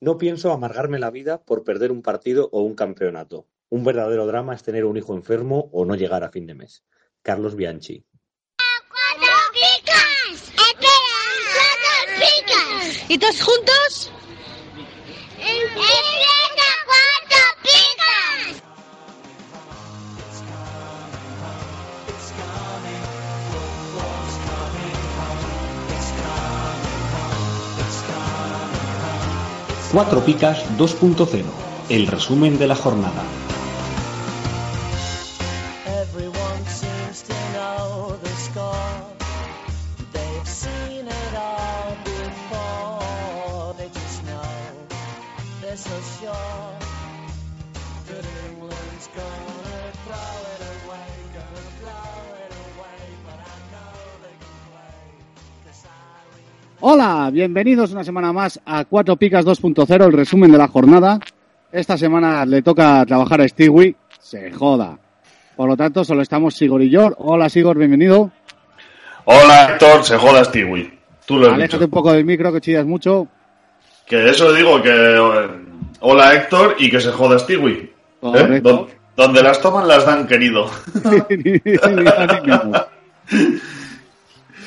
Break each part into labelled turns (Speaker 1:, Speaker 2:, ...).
Speaker 1: No pienso amargarme la vida por perder un partido o un campeonato. Un verdadero drama es tener un hijo enfermo o no llegar a fin de mes. Carlos Bianchi.
Speaker 2: ¡Cuatro picas! ¡Espera! ¡Cuatro picas!
Speaker 3: ¿Y todos juntos?
Speaker 2: ¡Empieza Cuatro Picas
Speaker 4: 2.0, el resumen de la jornada.
Speaker 5: Hola, bienvenidos una semana más a Cuatro Picas 2.0, el resumen de la jornada. Esta semana le toca trabajar a Stewie, se joda. Por lo tanto, solo estamos Sigor y yo. Hola Sigor, bienvenido.
Speaker 6: Hola Héctor, se joda Stewie. Tú lo has
Speaker 5: Aléjate
Speaker 6: dicho.
Speaker 5: un poco del micro que chillas mucho.
Speaker 6: Que eso digo, que eh, hola Héctor y que se joda Stewie. ¿Eh? Donde las toman las dan, querido.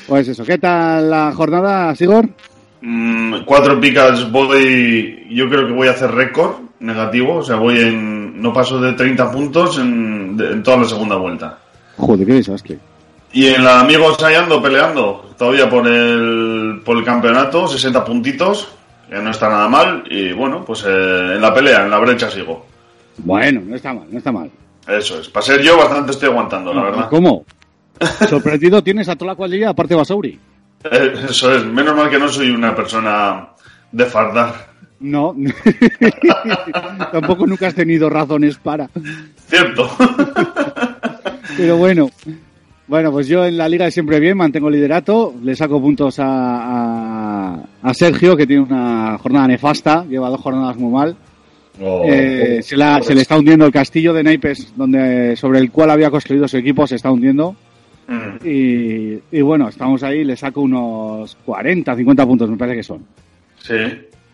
Speaker 5: pues eso, ¿qué tal la jornada, Sigor?
Speaker 6: Mm, cuatro picas voy, yo creo que voy a hacer récord negativo, o sea, voy en, no paso de 30 puntos en, de- en toda la segunda vuelta.
Speaker 5: Joder, qué desastre.
Speaker 6: Y en la amigos ahí ando peleando todavía por el, por el campeonato, 60 puntitos, que no está nada mal, y bueno, pues eh, en la pelea, en la brecha sigo.
Speaker 5: Bueno, no está mal, no está mal.
Speaker 6: Eso es, para ser yo bastante estoy aguantando, la verdad.
Speaker 5: ¿Cómo? Sorprendido tienes a toda la cuadrilla, aparte de Basauri.
Speaker 6: Eh, Eso es, menos mal que no soy una persona de fardar.
Speaker 5: No. Tampoco nunca has tenido razones para.
Speaker 6: Cierto.
Speaker 5: Pero bueno. Bueno, pues yo en la liga siempre bien, mantengo liderato, le saco puntos a, a, a Sergio, que tiene una jornada nefasta, lleva dos jornadas muy mal.
Speaker 6: Oh,
Speaker 5: Eh, se, la- se le está hundiendo el castillo de naipes donde, sobre el cual había construido su equipo, se está hundiendo.
Speaker 6: Mm,
Speaker 5: Y, y bueno, estamos ahí, le saco unos 40, 50 puntos, me parece que son.
Speaker 6: Sí.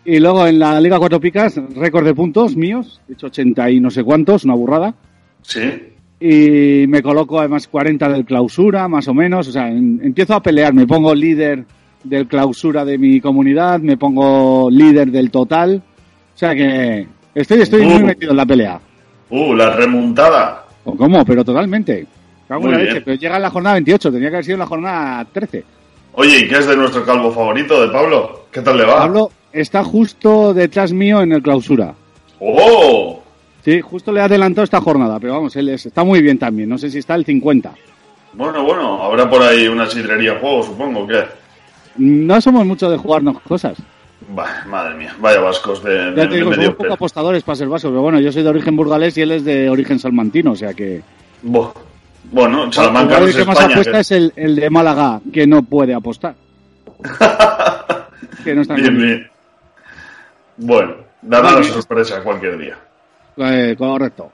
Speaker 5: Y luego en la Liga Cuatro Picas, récord de puntos míos, he hecho 80 y no sé cuántos, una burrada.
Speaker 6: Sí.
Speaker 5: Y me coloco además 40 del clausura, más o menos. O sea, en- empiezo a pelear, me pongo líder del clausura de mi comunidad, me pongo líder del total. O sea que estoy, estoy muy
Speaker 6: Uh.
Speaker 5: metido en la pelea.
Speaker 6: Uh, la remontada.
Speaker 5: ¿O ¿Cómo? Pero totalmente. Cago la leche, pero llega en la jornada 28, tenía que haber sido en la jornada 13.
Speaker 6: Oye, ¿y qué es de nuestro calvo favorito, de Pablo? ¿Qué tal le va?
Speaker 5: Pablo está justo detrás mío en el clausura.
Speaker 6: ¡Oh!
Speaker 5: Sí, justo le ha adelantado esta jornada, pero vamos, él es- está muy bien también. No sé si está el 50.
Speaker 6: Bueno, bueno, habrá por ahí una sidrería juego, supongo que.
Speaker 5: No somos mucho de jugarnos cosas.
Speaker 6: Bah, madre mía, vaya vascos de, de,
Speaker 5: Ya te
Speaker 6: de
Speaker 5: digo, somos
Speaker 6: mediocre.
Speaker 5: poco apostadores para ser vaso, pero bueno, yo soy de origen burgalés y él es de origen salmantino, o sea que...
Speaker 6: Buah. Bueno, Salamanca no
Speaker 5: el
Speaker 6: es
Speaker 5: que más apuesta
Speaker 6: que-
Speaker 5: es el, el de Málaga, que no puede apostar. que no está
Speaker 6: Bien, bien. Bueno, dará la sorpresa cualquier día.
Speaker 5: Eh, correcto.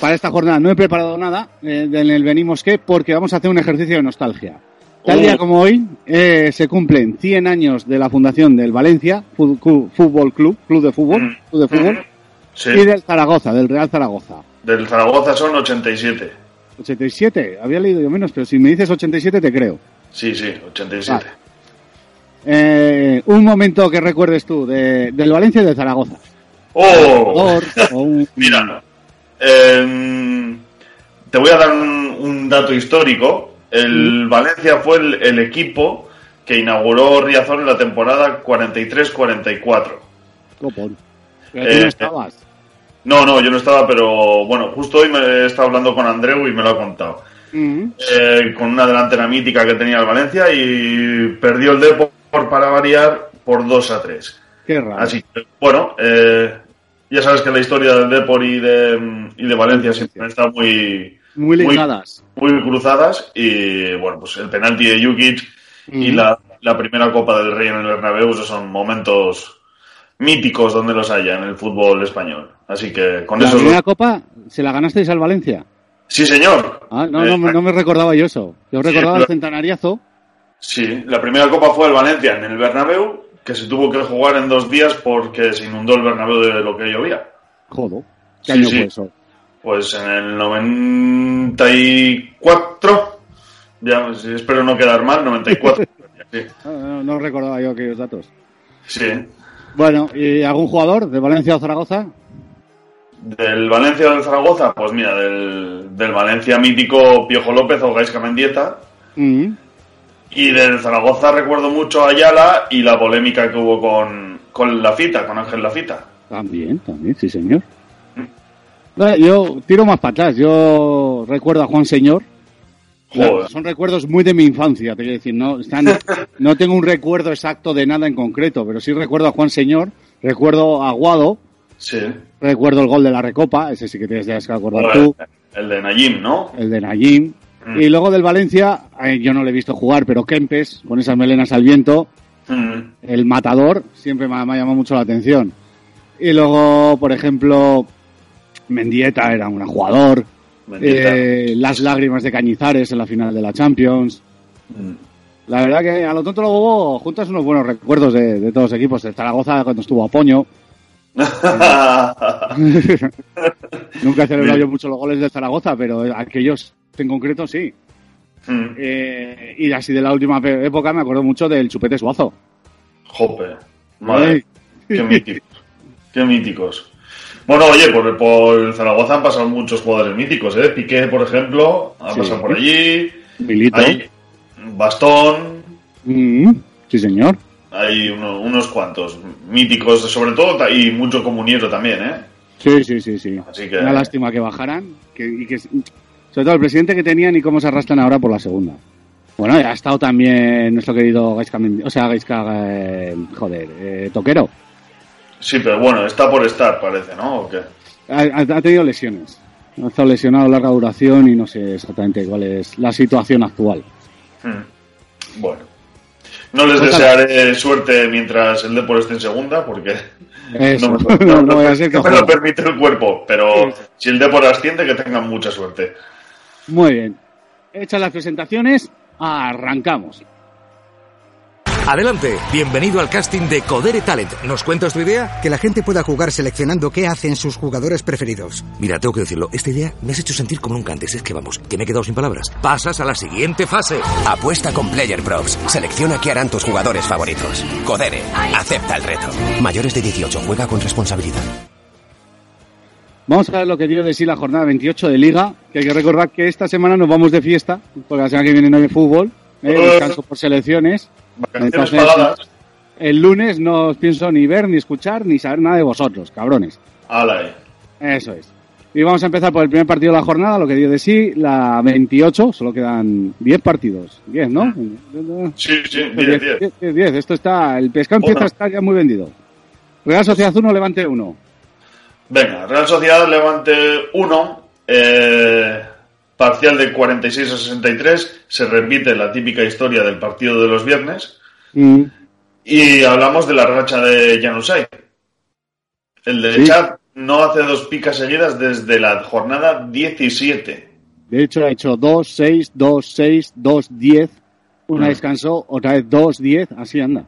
Speaker 5: Para esta jornada no he preparado nada eh, en el Venimos que porque vamos a hacer un ejercicio de nostalgia. Tal día como hoy eh, se cumplen 100 años de la fundación del Valencia Fútbol Club, Club de Fútbol,
Speaker 6: Mm.
Speaker 5: Club de Fútbol,
Speaker 6: Sí,
Speaker 5: y del Zaragoza, del Real Zaragoza.
Speaker 6: del Zaragoza son 87.
Speaker 5: 87, había leído yo menos, pero si me dices 87 te creo.
Speaker 6: Sí, sí, 87.
Speaker 5: Vale. Eh, un momento que recuerdes tú de- del Valencia y del Zaragoza.
Speaker 6: ¡Oh!
Speaker 5: O un-
Speaker 6: Mira, em, te voy a dar un, un dato histórico. El Valencia fue el, el equipo que inauguró Riazor en la temporada 43-44.
Speaker 5: Copón. Pero tú
Speaker 6: Eh,
Speaker 5: no estabas.
Speaker 6: No, no, yo no estaba, pero bueno, justo hoy me he estado hablando con Andreu y me lo ha contado.
Speaker 5: Mm.
Speaker 6: Eh, con una delantera mítica que tenía el Valencia y perdió el Depor para variar por 2 a 3.
Speaker 5: Qué raro.
Speaker 6: Así que, bueno, eh, ya sabes que la historia del Depor y de, y de Valencia siempre está muy,
Speaker 5: Muy ligadas.
Speaker 6: muy cruzadas y bueno, pues el penalti de Jukic y
Speaker 5: Ujú.
Speaker 6: la, la primera Copa del Rey en el Bernabéu esos son momentos míticos donde los haya en el fútbol español. Así que con
Speaker 5: La
Speaker 6: eso...
Speaker 5: primera copa se la ganasteis al Valencia.
Speaker 6: Sí, señor.
Speaker 5: Ah, no,
Speaker 6: Eh,
Speaker 5: no, me- no me recordaba yo eso. Yo recordaba el centenariazo.
Speaker 6: Sí, la primera Copa fue el Valencia en el Bernabéu, que se tuvo que jugar en dos días porque se inundó el Bernabéu de lo que llovía.
Speaker 5: Jodo. ¿Qué
Speaker 6: Sí,
Speaker 5: año
Speaker 6: sí.
Speaker 5: fue eso?
Speaker 6: Pues en el 94, ya espero no quedar mal, 94. sí,
Speaker 5: No, no- no recordaba yo aquellos datos.
Speaker 6: sí.
Speaker 5: Bueno, ¿y algún jugador de Valencia o Zaragoza?
Speaker 6: Del Valencia o del Zaragoza, pues mira, del, del Valencia mítico Piojo López o Gaisca Mendieta.
Speaker 5: Mm.
Speaker 6: Y del Zaragoza recuerdo mucho a Ayala y la polémica que hubo con, con Lafita, con Ángel Lafita.
Speaker 5: También, también, sí, señor. No, Yo tiro más para atrás. Yo recuerdo a Juan Señor. Son recuerdos muy de mi infancia, te quiero decir. No, están, no tengo un recuerdo exacto de nada en concreto, pero sí recuerdo a Juan Señor, recuerdo a Guado,
Speaker 6: Sí.
Speaker 5: recuerdo el gol de la Recopa, ese sí que tienes que acordar tú,
Speaker 6: el de Nayim, ¿no?
Speaker 5: el de Nayim.
Speaker 6: Mm.
Speaker 5: Y luego del Valencia, eh, yo no le he visto jugar, pero Kempes, con esas melenas al viento,
Speaker 6: Mm.
Speaker 5: el matador, siempre me ha, me ha llamado mucho la atención. Y luego, por ejemplo, Mendieta era un jugador. Eh, las lágrimas de Cañizares en la final de la Champions.
Speaker 6: Mm.
Speaker 5: La verdad que a lo tonto lo bobo juntas unos buenos recuerdos de, de todos los equipos. De Zaragoza cuando estuvo a Poño. Nunca he celebrado yo mucho los goles de Zaragoza, pero aquellos en concreto sí.
Speaker 6: Mm.
Speaker 5: Eh, y así de la última época me acuerdo mucho del Chupete Suazo.
Speaker 6: Jope. Madre. Qué míticos. Qué míticos. Bueno, oye, por, por Zaragoza han pasado muchos jugadores míticos, ¿eh? Piqué, por ejemplo, ha
Speaker 5: Sí.
Speaker 6: pasado por allí.
Speaker 5: Milito.
Speaker 6: Hay Bastón.
Speaker 5: Mm, sí, señor.
Speaker 6: Hay uno- unos cuantos míticos, sobre todo, y mucho comuniero también, ¿eh?
Speaker 5: Sí, sí, sí, sí.
Speaker 6: Así que-
Speaker 5: Una lástima que bajaran. Que, y que, sobre todo el presidente que tenían y cómo se arrastran ahora por la segunda. Bueno, ha estado también nuestro querido Gaisca, o sea, Gaisca, eh, joder, eh, Toquero.
Speaker 6: Sí, pero bueno, está por estar, parece, ¿no? ¿O qué?
Speaker 5: Ha, tenido lesiones. Ha estado lesionado a larga duración y no sé exactamente cuál es la situación actual.
Speaker 6: Hmm. Bueno. No les
Speaker 5: Pues
Speaker 6: desearé suerte mientras el Depor esté en segunda, porque
Speaker 5: Eso,
Speaker 6: no, me, no-
Speaker 5: no
Speaker 6: no lo permite el cuerpo. Pero si el Depor asciende, que tengan mucha suerte.
Speaker 5: Muy bien. Hechas las presentaciones, arrancamos.
Speaker 3: Adelante, bienvenido al casting de Codere Talent. ¿Nos cuentas tu idea?
Speaker 7: Que la gente pueda jugar seleccionando qué hacen sus jugadores preferidos.
Speaker 3: Mira, tengo que decirlo, esta idea me has hecho sentir como nunca antes. Es que vamos, que me he quedado sin palabras. Pasas a la siguiente fase.
Speaker 8: Apuesta con Player Props. Selecciona qué harán tus jugadores favoritos. Codere. Acepta el reto. Mayores de 18. Juega con responsabilidad.
Speaker 5: Vamos a ver lo que dio de sí la jornada 28 de Liga, que hay que recordar que esta semana nos vamos de fiesta, porque la semana que viene no hay fútbol, ¿eh? descanso por selecciones.
Speaker 6: Vacaciones
Speaker 5: Entonces,
Speaker 6: pagadas.
Speaker 5: el lunes no os pienso ni ver, ni escuchar, ni saber nada de vosotros, cabrones.
Speaker 6: Ala, eh.
Speaker 5: Eso es. Y vamos a empezar por el primer partido de la jornada, lo que dio de sí, la 28, solo quedan 10 partidos. 10, ¿no?
Speaker 6: Sí, sí, 10,
Speaker 5: 10,
Speaker 6: 10.
Speaker 5: 10, 10. Esto está, el pescado empieza a estar ya muy vendido. Real Sociedad 1, Levante 1.
Speaker 6: Venga, Real Sociedad Levante 1, eh, parcial de 46 a 63, se repite la típica historia del partido de los viernes,
Speaker 5: Mm.
Speaker 6: y hablamos de la racha de Janusay. El de
Speaker 5: Sí.
Speaker 6: Chad no hace dos picas seguidas desde la jornada 17.
Speaker 5: De hecho, ha hecho 2, 6, 2, 6, 2, 10. Una
Speaker 6: Mm.
Speaker 5: descansó, otra vez 2, 10. Así anda.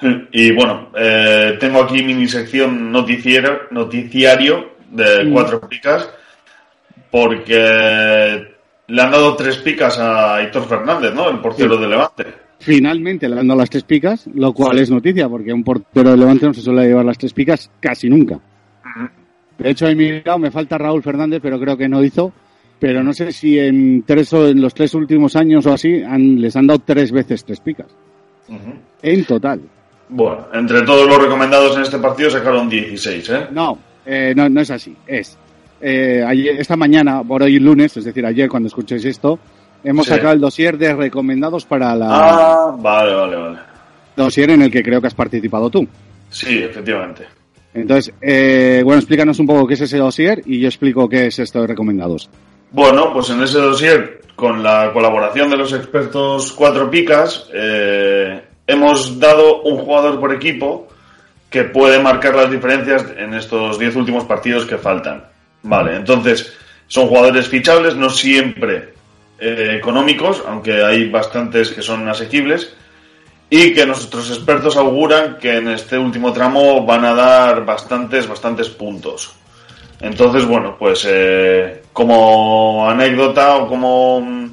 Speaker 6: Y bueno, eh, tengo aquí mini sección noticiero, noticiario de
Speaker 5: Mm.
Speaker 6: cuatro picas, porque le han dado tres picas a Héctor Fernández, ¿no? El portero
Speaker 5: Sí.
Speaker 6: de Levante.
Speaker 5: Finalmente le han dado las tres picas, lo cual es noticia, porque un portero de Levante no se suele llevar las tres picas casi nunca. De hecho, he mirado, me falta Raúl Fernández, pero creo que no hizo. Pero no sé si en tres o en los tres últimos años o así han- les han dado tres veces tres picas. En total.
Speaker 6: Bueno, entre todos los recomendados en este partido sacaron 16, ¿eh?
Speaker 5: No, eh, no, no es así. Es eh, ayer, esta mañana, por hoy lunes, es decir, ayer cuando escuchéis esto, hemos
Speaker 6: Sí.
Speaker 5: sacado el dossier de recomendados para la
Speaker 6: Ah, vale, vale, vale.
Speaker 5: dossier en el que creo que has participado tú.
Speaker 6: Sí, efectivamente.
Speaker 5: Entonces, eh, bueno, explícanos un poco qué es ese dossier y yo explico qué es esto de recomendados.
Speaker 6: Bueno, pues en ese dossier, con la colaboración de los expertos Cuatro Picas, eh, hemos dado un jugador por equipo que puede marcar las diferencias en estos 10 últimos partidos que faltan. Vale, entonces son jugadores fichables, no siempre eh, económicos, aunque hay bastantes que son asequibles, y que nuestros expertos auguran que en este último tramo van a dar bastantes, bastantes puntos. Entonces, bueno, pues eh, como anécdota o como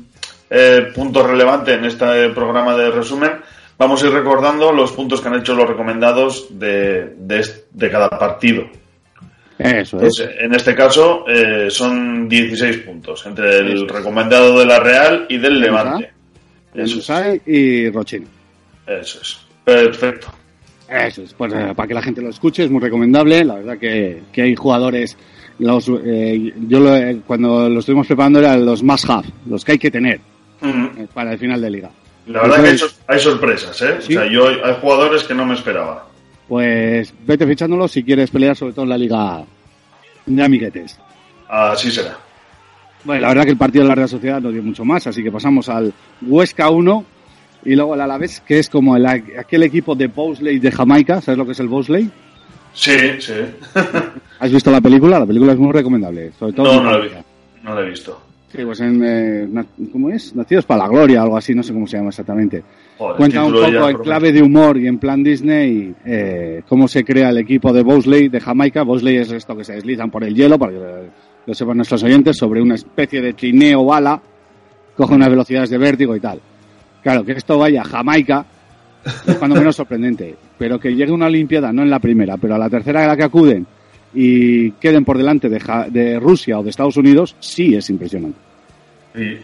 Speaker 6: eh, punto relevante en este programa de resumen, vamos a ir recordando los puntos que han hecho los recomendados de, de, de cada partido.
Speaker 5: Eso es.
Speaker 6: Entonces, en este caso eh, son 16 puntos entre el recomendado de la Real y del Levante. Eso es.
Speaker 5: Y Rochini.
Speaker 6: Eso es. Perfecto.
Speaker 5: Eso es, pues eh, para que la gente lo escuche es muy recomendable. La verdad que, que hay jugadores, los, eh, yo lo- eh, cuando lo estuvimos preparando eran los must have, los que hay que tener eh, para el final de liga.
Speaker 6: La verdad que hay,
Speaker 5: Entonces,
Speaker 6: sor- hay sorpresas, ¿eh?
Speaker 5: Sí.
Speaker 6: O sea, yo hay jugadores que no me esperaba.
Speaker 5: Pues vete fichándolo si quieres pelear sobre todo en la liga de amiguetes.
Speaker 6: Así será.
Speaker 5: Bueno, la verdad que el partido de la Real Sociedad no dio mucho más, así que pasamos al Huesca 1 y luego el Alavés, que es como el, aquel equipo de Bowsley de Jamaica. ¿Sabes lo que es el Bowsley?
Speaker 6: Sí, sí.
Speaker 5: ¿Has visto la película? La película es muy recomendable, sobre todo.
Speaker 6: No, no lo he. No lo he visto.
Speaker 5: Sí, pues en, eh, ¿cómo es? Nacidos para la Gloria, algo así, no sé cómo se llama exactamente.
Speaker 6: Joder,
Speaker 5: Cuenta un poco en clave de humor y en plan Disney eh, cómo se crea el equipo de Bowsley de Jamaica. Bowsley es esto que se deslizan por el hielo, para que lo sepan nuestros oyentes, sobre una especie de trineo bala, coge unas velocidades de vértigo y tal. Claro, que esto vaya a Jamaica es cuando menos sorprendente, pero que llegue una Olimpiada, no en la primera, pero a la tercera a la que acuden y queden por delante de, Ja- de Rusia o de Estados Unidos, sí es impresionante.
Speaker 6: Sí.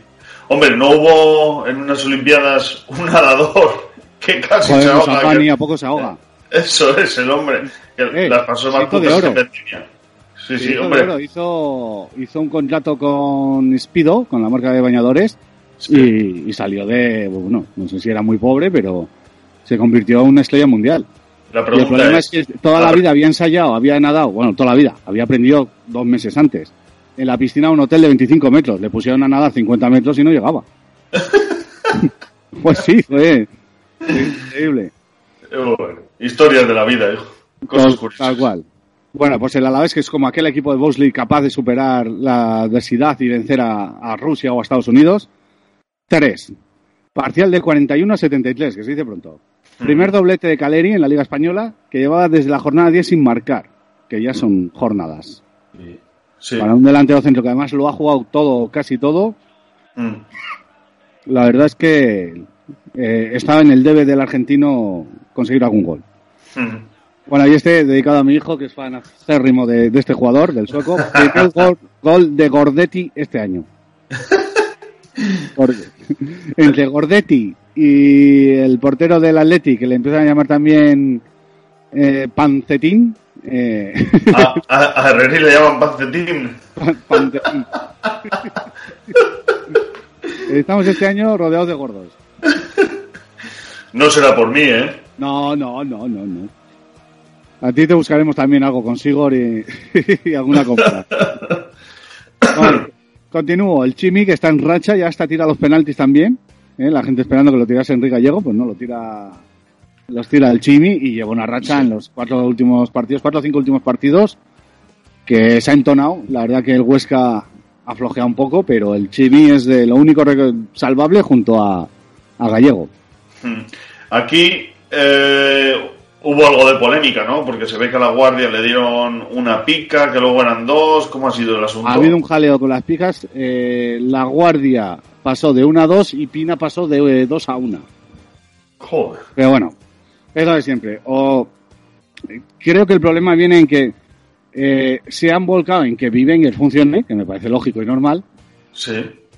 Speaker 6: Hombre, no hubo en unas Olimpiadas un nadador que casi
Speaker 5: Joder,
Speaker 6: se ahoga. Que-
Speaker 5: a poco se ahoga.
Speaker 6: Eso es el hombre.
Speaker 5: Eh,
Speaker 6: las pasó más
Speaker 5: hizo de
Speaker 6: putas que
Speaker 5: oro.
Speaker 6: Vendimia. Sí, sí,
Speaker 5: hizo,
Speaker 6: hombre.
Speaker 5: oro, hizo, hizo un contrato con Speedo, con la marca de bañadores, y, y salió de, bueno, no sé si era muy pobre, pero se convirtió en una estrella mundial.
Speaker 6: La
Speaker 5: el problema
Speaker 6: es,
Speaker 5: es que toda la vida había ensayado, había nadado, bueno, toda la vida, había aprendido dos meses antes. En la piscina de un hotel de 25 metros, le pusieron a nadar 50 metros y no llegaba. pues sí, fue, increíble.
Speaker 6: eh, bueno, historias de la vida, hijo. Cosas
Speaker 5: Tal,
Speaker 6: curiosas.
Speaker 5: tal cual. Bueno, pues el Alavés, que es como aquel equipo de Bosley capaz de superar la adversidad y vencer a, a Rusia o a Estados Unidos. Tres. Parcial de 41 a 73, que se dice pronto. Primer doblete de Caleri en la Liga Española, que llevaba desde la jornada 10 sin marcar, que ya son jornadas.
Speaker 6: Sí.
Speaker 5: Para un delantero centro que además lo ha jugado todo, casi todo,
Speaker 6: Mm.
Speaker 5: la verdad es que eh, estaba en el debe del argentino conseguir algún gol.
Speaker 6: Mm.
Speaker 5: Bueno, y este dedicado a mi hijo, que es fan acérrimo de, de este jugador, del sueco. Primer gol, gol de Gordetti este año. Por- entre Gordetti y el portero del Atleti, que le empiezan a llamar también eh, Pancetín. Eh,
Speaker 6: A, a, a Herreri le llaman Pancetín.
Speaker 5: Pancetín. Estamos este año rodeados de gordos.
Speaker 6: No será por mí, ¿eh?
Speaker 5: No, no, no, no, no. A ti te buscaremos también algo con Sigor y, y alguna compra. Vale, continúo. El Chimi, que está en racha, ya está tira los penaltis también. ¿eh? La gente esperando que lo tirase Enrique Gallego, pues no, lo tira los tira el Chimi y lleva una racha en los cuatro últimos partidos, cuatro o cinco últimos partidos, que se ha entonado. La verdad que el Huesca ha flojeado un poco, pero el Chimi es de lo único salvable junto a, a Gallego.
Speaker 6: Mm. Aquí eh, hubo algo de polémica, ¿no? Porque se ve que a la Guardia le dieron una pica, que luego eran dos. ¿Cómo ha sido el asunto?
Speaker 5: Ha habido un jaleo con las picas. eh, la Guardia pasó de 1 a 2 y Pina pasó de 2 a 1.
Speaker 6: Joder.
Speaker 5: Pero bueno, es lo de siempre. O creo que el problema viene en que eh, se han volcado en que Vivenger funcione, que me parece lógico y normal,
Speaker 6: Sí.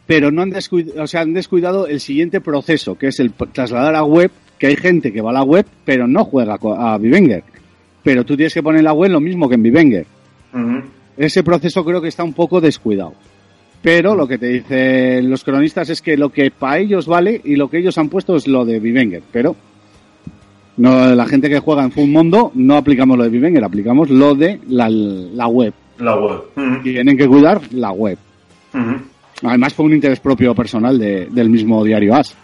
Speaker 5: pero no han descuidado, o sea, han descuidado el siguiente proceso, que es el trasladar a web, que hay gente que va a la web, pero no juega a Vivenger. Pero tú tienes que poner en la web lo mismo que en Vivenger. Ese proceso creo que está un poco descuidado. Pero lo que te dicen los cronistas es que lo que para ellos vale y lo que ellos han puesto es lo de Vivenger. Pero No, la gente que juega en Full Mundo no aplicamos lo de Vivenger, aplicamos lo de la, la web.
Speaker 6: La web. Ujú,
Speaker 5: Tienen que cuidar la web. Además fue un interés propio personal de- del mismo diario As.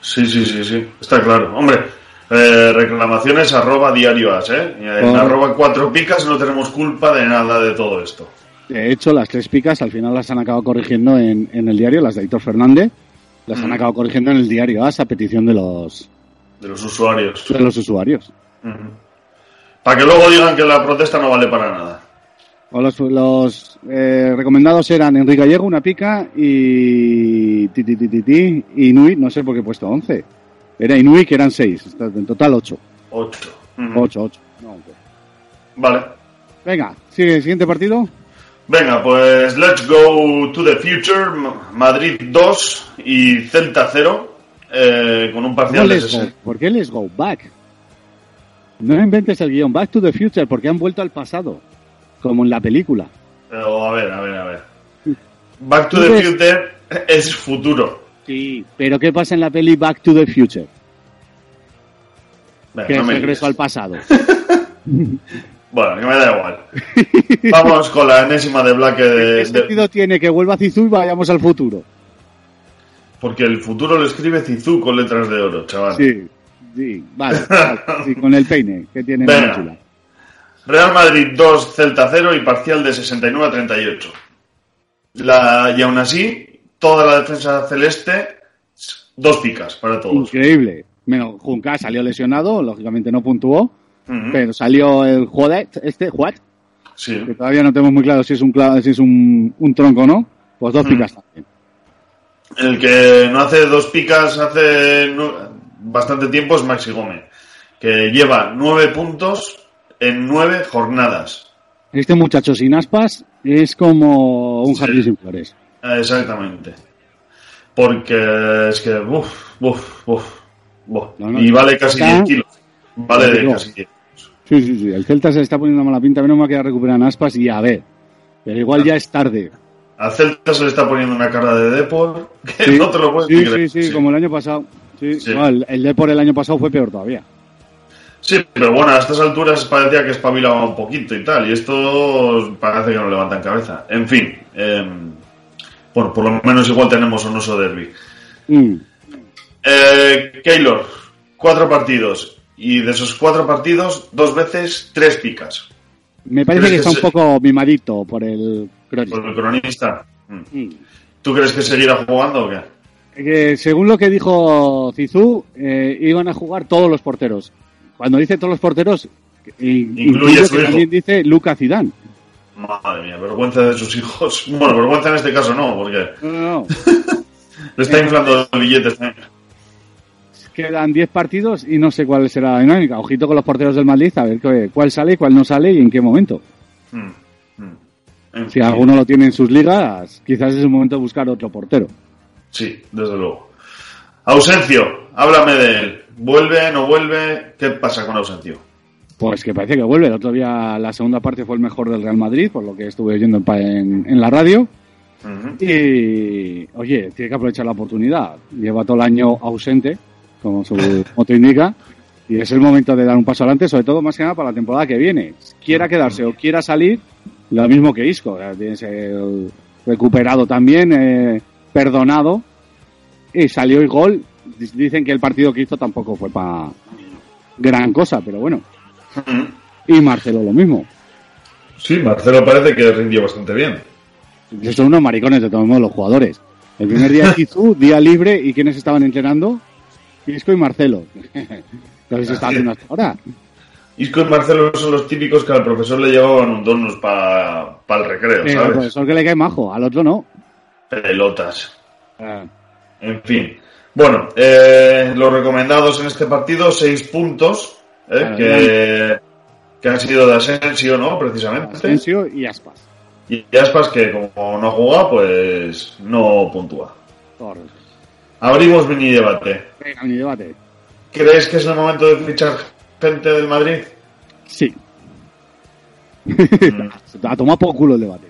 Speaker 6: Sí, sí, sí, sí. Está claro. Hombre, eh, reclamaciones arroba diario as, ¿eh? En arroba cuatro picas no tenemos culpa de nada de todo esto.
Speaker 5: De hecho, las tres picas al final las han acabado corrigiendo en, en el diario, las de Héctor Fernández, las han acabado corrigiendo en el diario AS a petición de los,
Speaker 6: De los usuarios.
Speaker 5: de los usuarios.
Speaker 6: Para que luego digan que la protesta no vale para nada.
Speaker 5: O los los, eh, recomendados eran Enrique Gallego, una pica, y ti, ti, ti, Inui, no sé por qué he puesto 11. Era Inui que eran 6, en total 8.
Speaker 6: Ocho.
Speaker 5: 8, 8.
Speaker 6: Vale.
Speaker 5: Venga, sigue, siguiente partido.
Speaker 6: Venga, pues let's go to the future. Madrid 2 y Celta 0. Eh, con un
Speaker 5: ¿Cómo
Speaker 6: parcial de
Speaker 5: let's go?
Speaker 6: 60.
Speaker 5: ¿Por qué les go back? No inventes el guion Back to the Future porque han vuelto al pasado, como en la película.
Speaker 6: Pero a ver, a ver, a ver. Back to
Speaker 5: ¿Tú
Speaker 6: the
Speaker 5: ves?
Speaker 6: future es futuro.
Speaker 5: Sí. Pero ¿qué pasa en la peli Back to the Future?
Speaker 6: Venga,
Speaker 5: Que
Speaker 6: no me
Speaker 5: regreso al pasado.
Speaker 6: Bueno, que me da igual. Vamos con la enésima de Black.
Speaker 5: ¿Qué
Speaker 6: de- de-
Speaker 5: sentido tiene que vuelva Zizou y vayamos al futuro?
Speaker 6: Porque el futuro lo escribe Zizou con letras de oro, chaval.
Speaker 5: Sí, sí, vale. vale, sí, con el peine que tiene
Speaker 6: Venga.
Speaker 5: la chula.
Speaker 6: Real Madrid 2, Celta 0 y parcial de 69 a 38. La, y aún así, toda la defensa celeste, dos picas para todos.
Speaker 5: Increíble. Menos Junca salió lesionado, lógicamente no puntuó, pero salió el Juadet, este, Juat,
Speaker 6: Sí.
Speaker 5: que todavía no tenemos muy claro si es un, si es un, un tronco o no, pues dos
Speaker 6: Mm.
Speaker 5: picas también.
Speaker 6: El que no hace dos picas hace bastante tiempo es Maxi Gómez, que lleva nueve puntos en nueve jornadas.
Speaker 5: Este muchacho sin aspas es como un
Speaker 6: Sí.
Speaker 5: jardín sin flores.
Speaker 6: Exactamente. Porque es que, uff, uff, uff.
Speaker 5: No, no,
Speaker 6: y vale casi
Speaker 5: está-
Speaker 6: 10 kilos. Vale de casi 10.
Speaker 5: Sí, sí, sí. El Celta se está poniendo mala pinta. Menos mal que ya recuperan aspas y a ver. Pero igual ya es tarde.
Speaker 6: Al Celta se le está poniendo una cara de Depor que
Speaker 5: Sí,
Speaker 6: no te lo puedes
Speaker 5: sí,
Speaker 6: ni
Speaker 5: sí,
Speaker 6: creer.
Speaker 5: sí, como el año pasado. Sí. No, el, el Depor el año pasado fue peor todavía.
Speaker 6: Sí, pero bueno, a estas alturas parecía que espabilaba un poquito y tal, y esto parece que no levantan cabeza. En fin, bueno, por lo menos igual tenemos un oso derby.
Speaker 5: Mm.
Speaker 6: Eh, Keylor, cuatro partidos, y de esos cuatro partidos, dos veces tres picas.
Speaker 5: Me parece que
Speaker 6: ¿Crees
Speaker 5: está un poco mimadito por el cronista.
Speaker 6: Por el cronista. Mm. ¿Tú crees que seguirá jugando o qué?
Speaker 5: Según lo que dijo Zizou, eh, iban a jugar todos los porteros. Cuando dice todos los porteros, incluye
Speaker 6: a su
Speaker 5: que
Speaker 6: hijo.
Speaker 5: también dice Luca Zidane.
Speaker 6: Madre mía, vergüenza de sus hijos. Bueno, vergüenza en este caso no, porque
Speaker 5: No, no, no.
Speaker 6: le está inflando billetes. también.
Speaker 5: Quedan 10 partidos y no sé cuál será la dinámica. Ojito con los porteros del Madrid, a ver cuál sale, cuál no sale y en qué momento.
Speaker 6: Mm. En
Speaker 5: Si
Speaker 6: fin.
Speaker 5: alguno lo tiene en sus ligas, quizás es el momento de buscar otro portero.
Speaker 6: Sí, desde luego. Ausencio, háblame de él. ¿Vuelve, no vuelve? ¿Qué pasa con Ausencio?
Speaker 5: Pues que parece que vuelve. El otro día la segunda parte fue el mejor del Real Madrid, por lo que estuve oyendo en, la radio. Y, oye, tiene que aprovechar la oportunidad. Lleva todo el año ausente, como su moto indica, y es el momento de dar un paso adelante, sobre todo más que nada para la temporada que viene. Quiera quedarse o quiera salir, lo mismo que Isco. ya Tiene que ser recuperado también, eh, perdonado, y salió y gol. Dicen que el partido que hizo tampoco fue para gran cosa, pero bueno. Y Marcelo lo mismo.
Speaker 6: Sí, Marcelo parece que rindió bastante bien.
Speaker 5: Son unos maricones de todos modos los jugadores. El primer día Kizu, día libre, ¿y quiénes estaban entrenando? Isco y Marcelo. Entonces se está haciendo hasta ahora.
Speaker 6: Isco y Marcelo son los típicos que al profesor le llevaban un donos para el recreo,
Speaker 5: Eh, al
Speaker 6: ¿sabes?
Speaker 5: profesor que le cae majo, al otro no.
Speaker 6: Pelotas.
Speaker 5: Ah,
Speaker 6: En fin. Bueno, eh, los recomendados en este partido, seis puntos, eh,
Speaker 5: Claro,
Speaker 6: que, que han sido de Asensio, ¿no? Precisamente.
Speaker 5: Asensio y Aspas.
Speaker 6: Y Aspas, que como no juega, pues no puntúa.
Speaker 5: Correcto.
Speaker 6: Abrimos mini debate.
Speaker 5: Venga, mi debate.
Speaker 6: ¿Crees que es el momento de fichar gente del Madrid?
Speaker 5: Sí.
Speaker 6: Mm,
Speaker 5: ha tomado por culo el debate.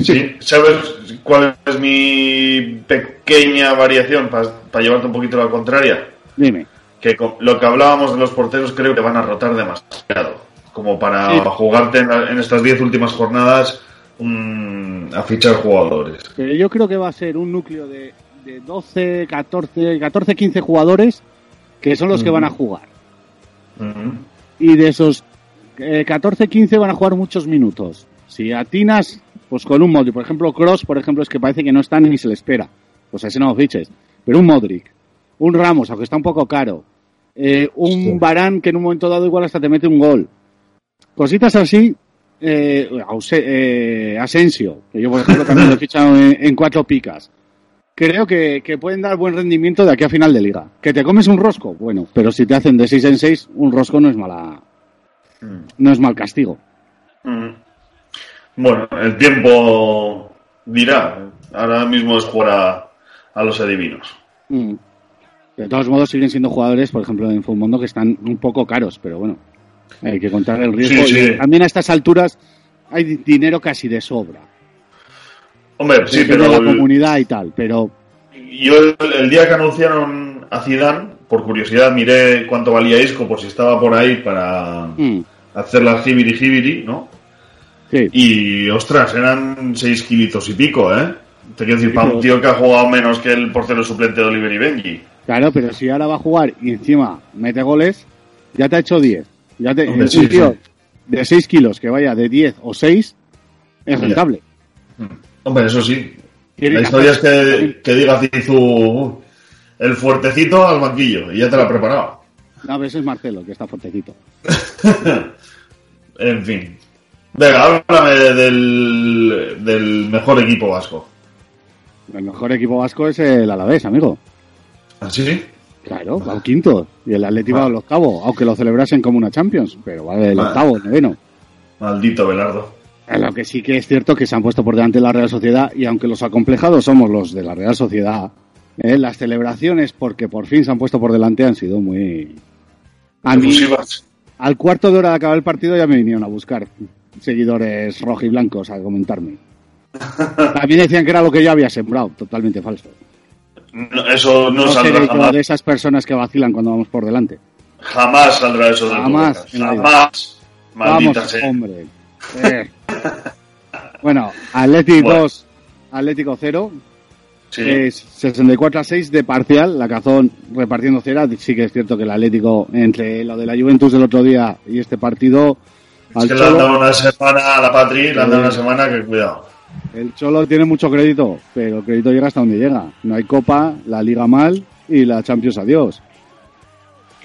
Speaker 6: Sí. ¿Sabes cuál es mi pequeña variación para llevarte un poquito a la contraria?
Speaker 5: Dime.
Speaker 6: Que con- lo que hablábamos de los porteros creo que van a rotar demasiado. Como para
Speaker 5: Sí.
Speaker 6: jugarte en, la- en estas 10 últimas jornadas mm, a fichar jugadores.
Speaker 5: Pero yo creo que va a ser un núcleo de, de 12, 14, 14, 15 jugadores que son los que van a jugar. Y de esos eh, 14, 15 van a jugar muchos minutos. Si atinas, pues con un Modric. Por ejemplo, Cross, por ejemplo, es que parece que no está ni se le espera. Pues a ese no lo fiches. Pero un Modric, un Ramos, aunque está un poco caro, eh, un
Speaker 6: Sí.
Speaker 5: Barán que en un momento dado igual hasta te mete un gol. Cositas así, eh, Ause- eh, Asensio, que yo por ejemplo también lo he fichado en, en cuatro picas. Creo que, que pueden dar buen rendimiento de aquí a final de liga. ¿Que te comes un rosco? Bueno, pero si te hacen de 6 en 6, un rosco no es mala, no es mal castigo.
Speaker 6: Mm. Bueno, el tiempo dirá. Ahora mismo es jugar a, a los adivinos.
Speaker 5: Mm. De todos modos, siguen siendo jugadores, por ejemplo, en Mundo que están un poco caros, pero bueno, hay que contar el riesgo.
Speaker 6: Sí, sí.
Speaker 5: Y también a estas alturas hay di- dinero casi de sobra.
Speaker 6: Hombre, sí, pero
Speaker 5: de la
Speaker 6: el-
Speaker 5: comunidad y tal, pero
Speaker 6: yo el, el día que anunciaron a Zidane, por curiosidad miré cuánto valía Isco por si estaba por ahí para
Speaker 5: mm,
Speaker 6: hacer la jibiri jibiri, ¿no?
Speaker 5: sí.
Speaker 6: Y ostras, eran seis kilitos y pico, ¿eh? Te quiero decir,
Speaker 5: Sí,
Speaker 6: para un tío que ha jugado menos que el portero suplente de Oliver y Benji.
Speaker 5: Claro, pero si ahora va a jugar y encima mete goles, ya te ha hecho 10. Ya te,
Speaker 6: Hombre,
Speaker 5: un tío de 6 kilos que vaya de 10 o 6 es
Speaker 6: Ya. Hombre, eso sí. La
Speaker 5: que
Speaker 6: historia es que, que diga Cizu "Uh, el fuertecito al banquillo y ya te lo ha preparado.
Speaker 5: No, pero ese es Marcelo, que está fuertecito.
Speaker 6: En fin. Venga, háblame del, del mejor equipo vasco.
Speaker 5: El mejor equipo vasco es el Alavés, amigo.
Speaker 6: ¿Así?
Speaker 5: Claro, va al quinto. Y el Atlético
Speaker 6: Ah.
Speaker 5: va al octavo, aunque lo celebrasen como una Champions. Pero va del
Speaker 6: Ah.
Speaker 5: octavo, noveno.
Speaker 6: Maldito Belardo.
Speaker 5: Eh, Lo que sí que es cierto que se han puesto por delante la Real Sociedad y aunque los acomplejados somos los de la Real Sociedad, eh, las celebraciones porque por fin se han puesto por delante han sido muy... A mí, al cuarto de hora de acabar el partido ya me vinieron a buscar seguidores rojiblancos a comentarme. También decían que era lo que yo había sembrado, totalmente falso.
Speaker 6: No, eso no,
Speaker 5: No
Speaker 6: saldrá jamás.
Speaker 5: de esas personas que vacilan cuando vamos por delante.
Speaker 6: Jamás saldrá eso del
Speaker 5: Jamás.
Speaker 6: Jamás. Maldita
Speaker 5: Vamos,
Speaker 6: sea.
Speaker 5: hombre. Eh. bueno, Atlético
Speaker 6: Bueno.
Speaker 5: 2, Atlético 0,
Speaker 6: Sí.
Speaker 5: es 64 a 6 de parcial, la cazón repartiendo cera. Sí que es cierto que el Atlético, entre lo de la Juventus del otro día y este partido,
Speaker 6: Es
Speaker 5: al
Speaker 6: que le han
Speaker 5: Cholo,
Speaker 6: dado una semana a la Patri, le han dado una semana que cuidado.
Speaker 5: el Cholo tiene mucho crédito, pero el crédito llega hasta donde llega. No hay Copa, la Liga mal y la Champions adiós.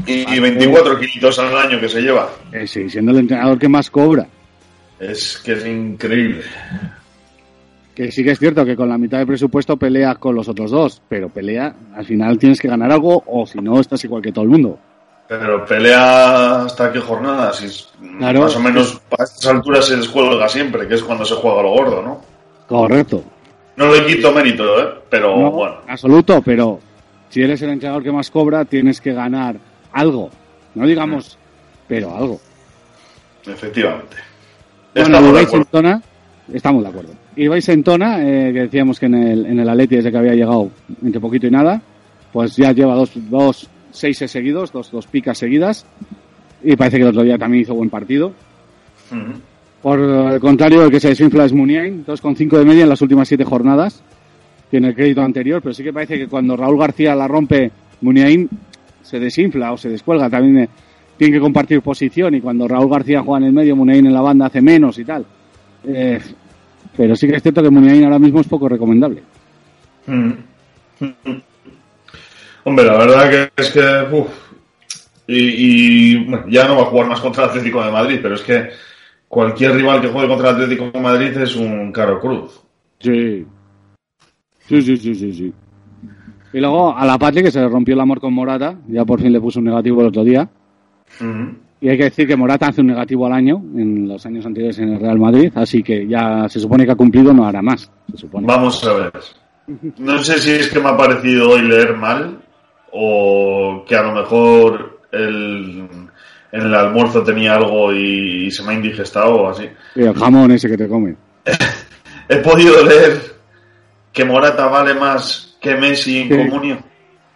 Speaker 6: Y, y 24 kilitos al año que se lleva.
Speaker 5: Eh, sí, siendo el entrenador que más cobra.
Speaker 6: Es que es increíble.
Speaker 5: Que sí que es cierto que con la mitad de presupuesto peleas con los otros dos, pero pelea, al final tienes que ganar algo o si no estás igual que todo el mundo.
Speaker 6: Pero pelea hasta qué jornada, si
Speaker 5: Claro.
Speaker 6: más o menos a estas alturas se descuelga siempre, que es cuando se juega lo gordo, ¿no?
Speaker 5: Correcto.
Speaker 6: No le quito mérito, ¿eh? Pero
Speaker 5: No,
Speaker 6: bueno,
Speaker 5: absoluto, pero si eres el entrenador que más cobra, tienes que ganar algo. No digamos, pero algo.
Speaker 6: efectivamente.
Speaker 5: Bueno, Ibai
Speaker 6: acuerdo.
Speaker 5: Sentona, estamos de acuerdo. Ibai Sentona, eh, que decíamos que en el, en el Atleti desde que había llegado entre poquito y nada, pues ya lleva dos, dos seises seguidos, dos, dos picas seguidas, y parece que el otro día también hizo buen partido.
Speaker 6: Ujú.
Speaker 5: Por el contrario, el que se desinfla es Muniain, 2,5 de media en las últimas siete jornadas. Tiene el crédito anterior, pero sí que parece que cuando Raúl García la rompe, Muniain se desinfla o se descuelga. También eh, tiene que compartir posición y cuando Raúl García juega en el medio, Muniain en la banda hace menos y tal. Eh, pero sí que es cierto que Muniain ahora mismo es poco recomendable.
Speaker 6: Mm. Hombre, la verdad que es que. uf. Y, y, bueno, ya no va a jugar más contra el Atlético de Madrid, pero es que cualquier rival que juegue contra el Atlético de Madrid es un caro cruz.
Speaker 5: Sí. Sí, sí, sí, sí, sí. Y luego a la Patri, que se le rompió el amor con Morata, ya por fin le puso un negativo el otro día.
Speaker 6: Ujú.
Speaker 5: Y hay que decir que Morata hace un negativo al año en los años anteriores en el Real Madrid, así que ya se supone que ha cumplido, no hará más. Se supone.
Speaker 6: Vamos a ver. No sé si es que me ha parecido hoy leer mal o que a lo mejor el, en el almuerzo tenía algo y, y se me ha indigestado o así.
Speaker 5: El jamón ese que te come.
Speaker 6: He podido leer que Morata vale más que Messi en
Speaker 5: Sí.
Speaker 6: comunio.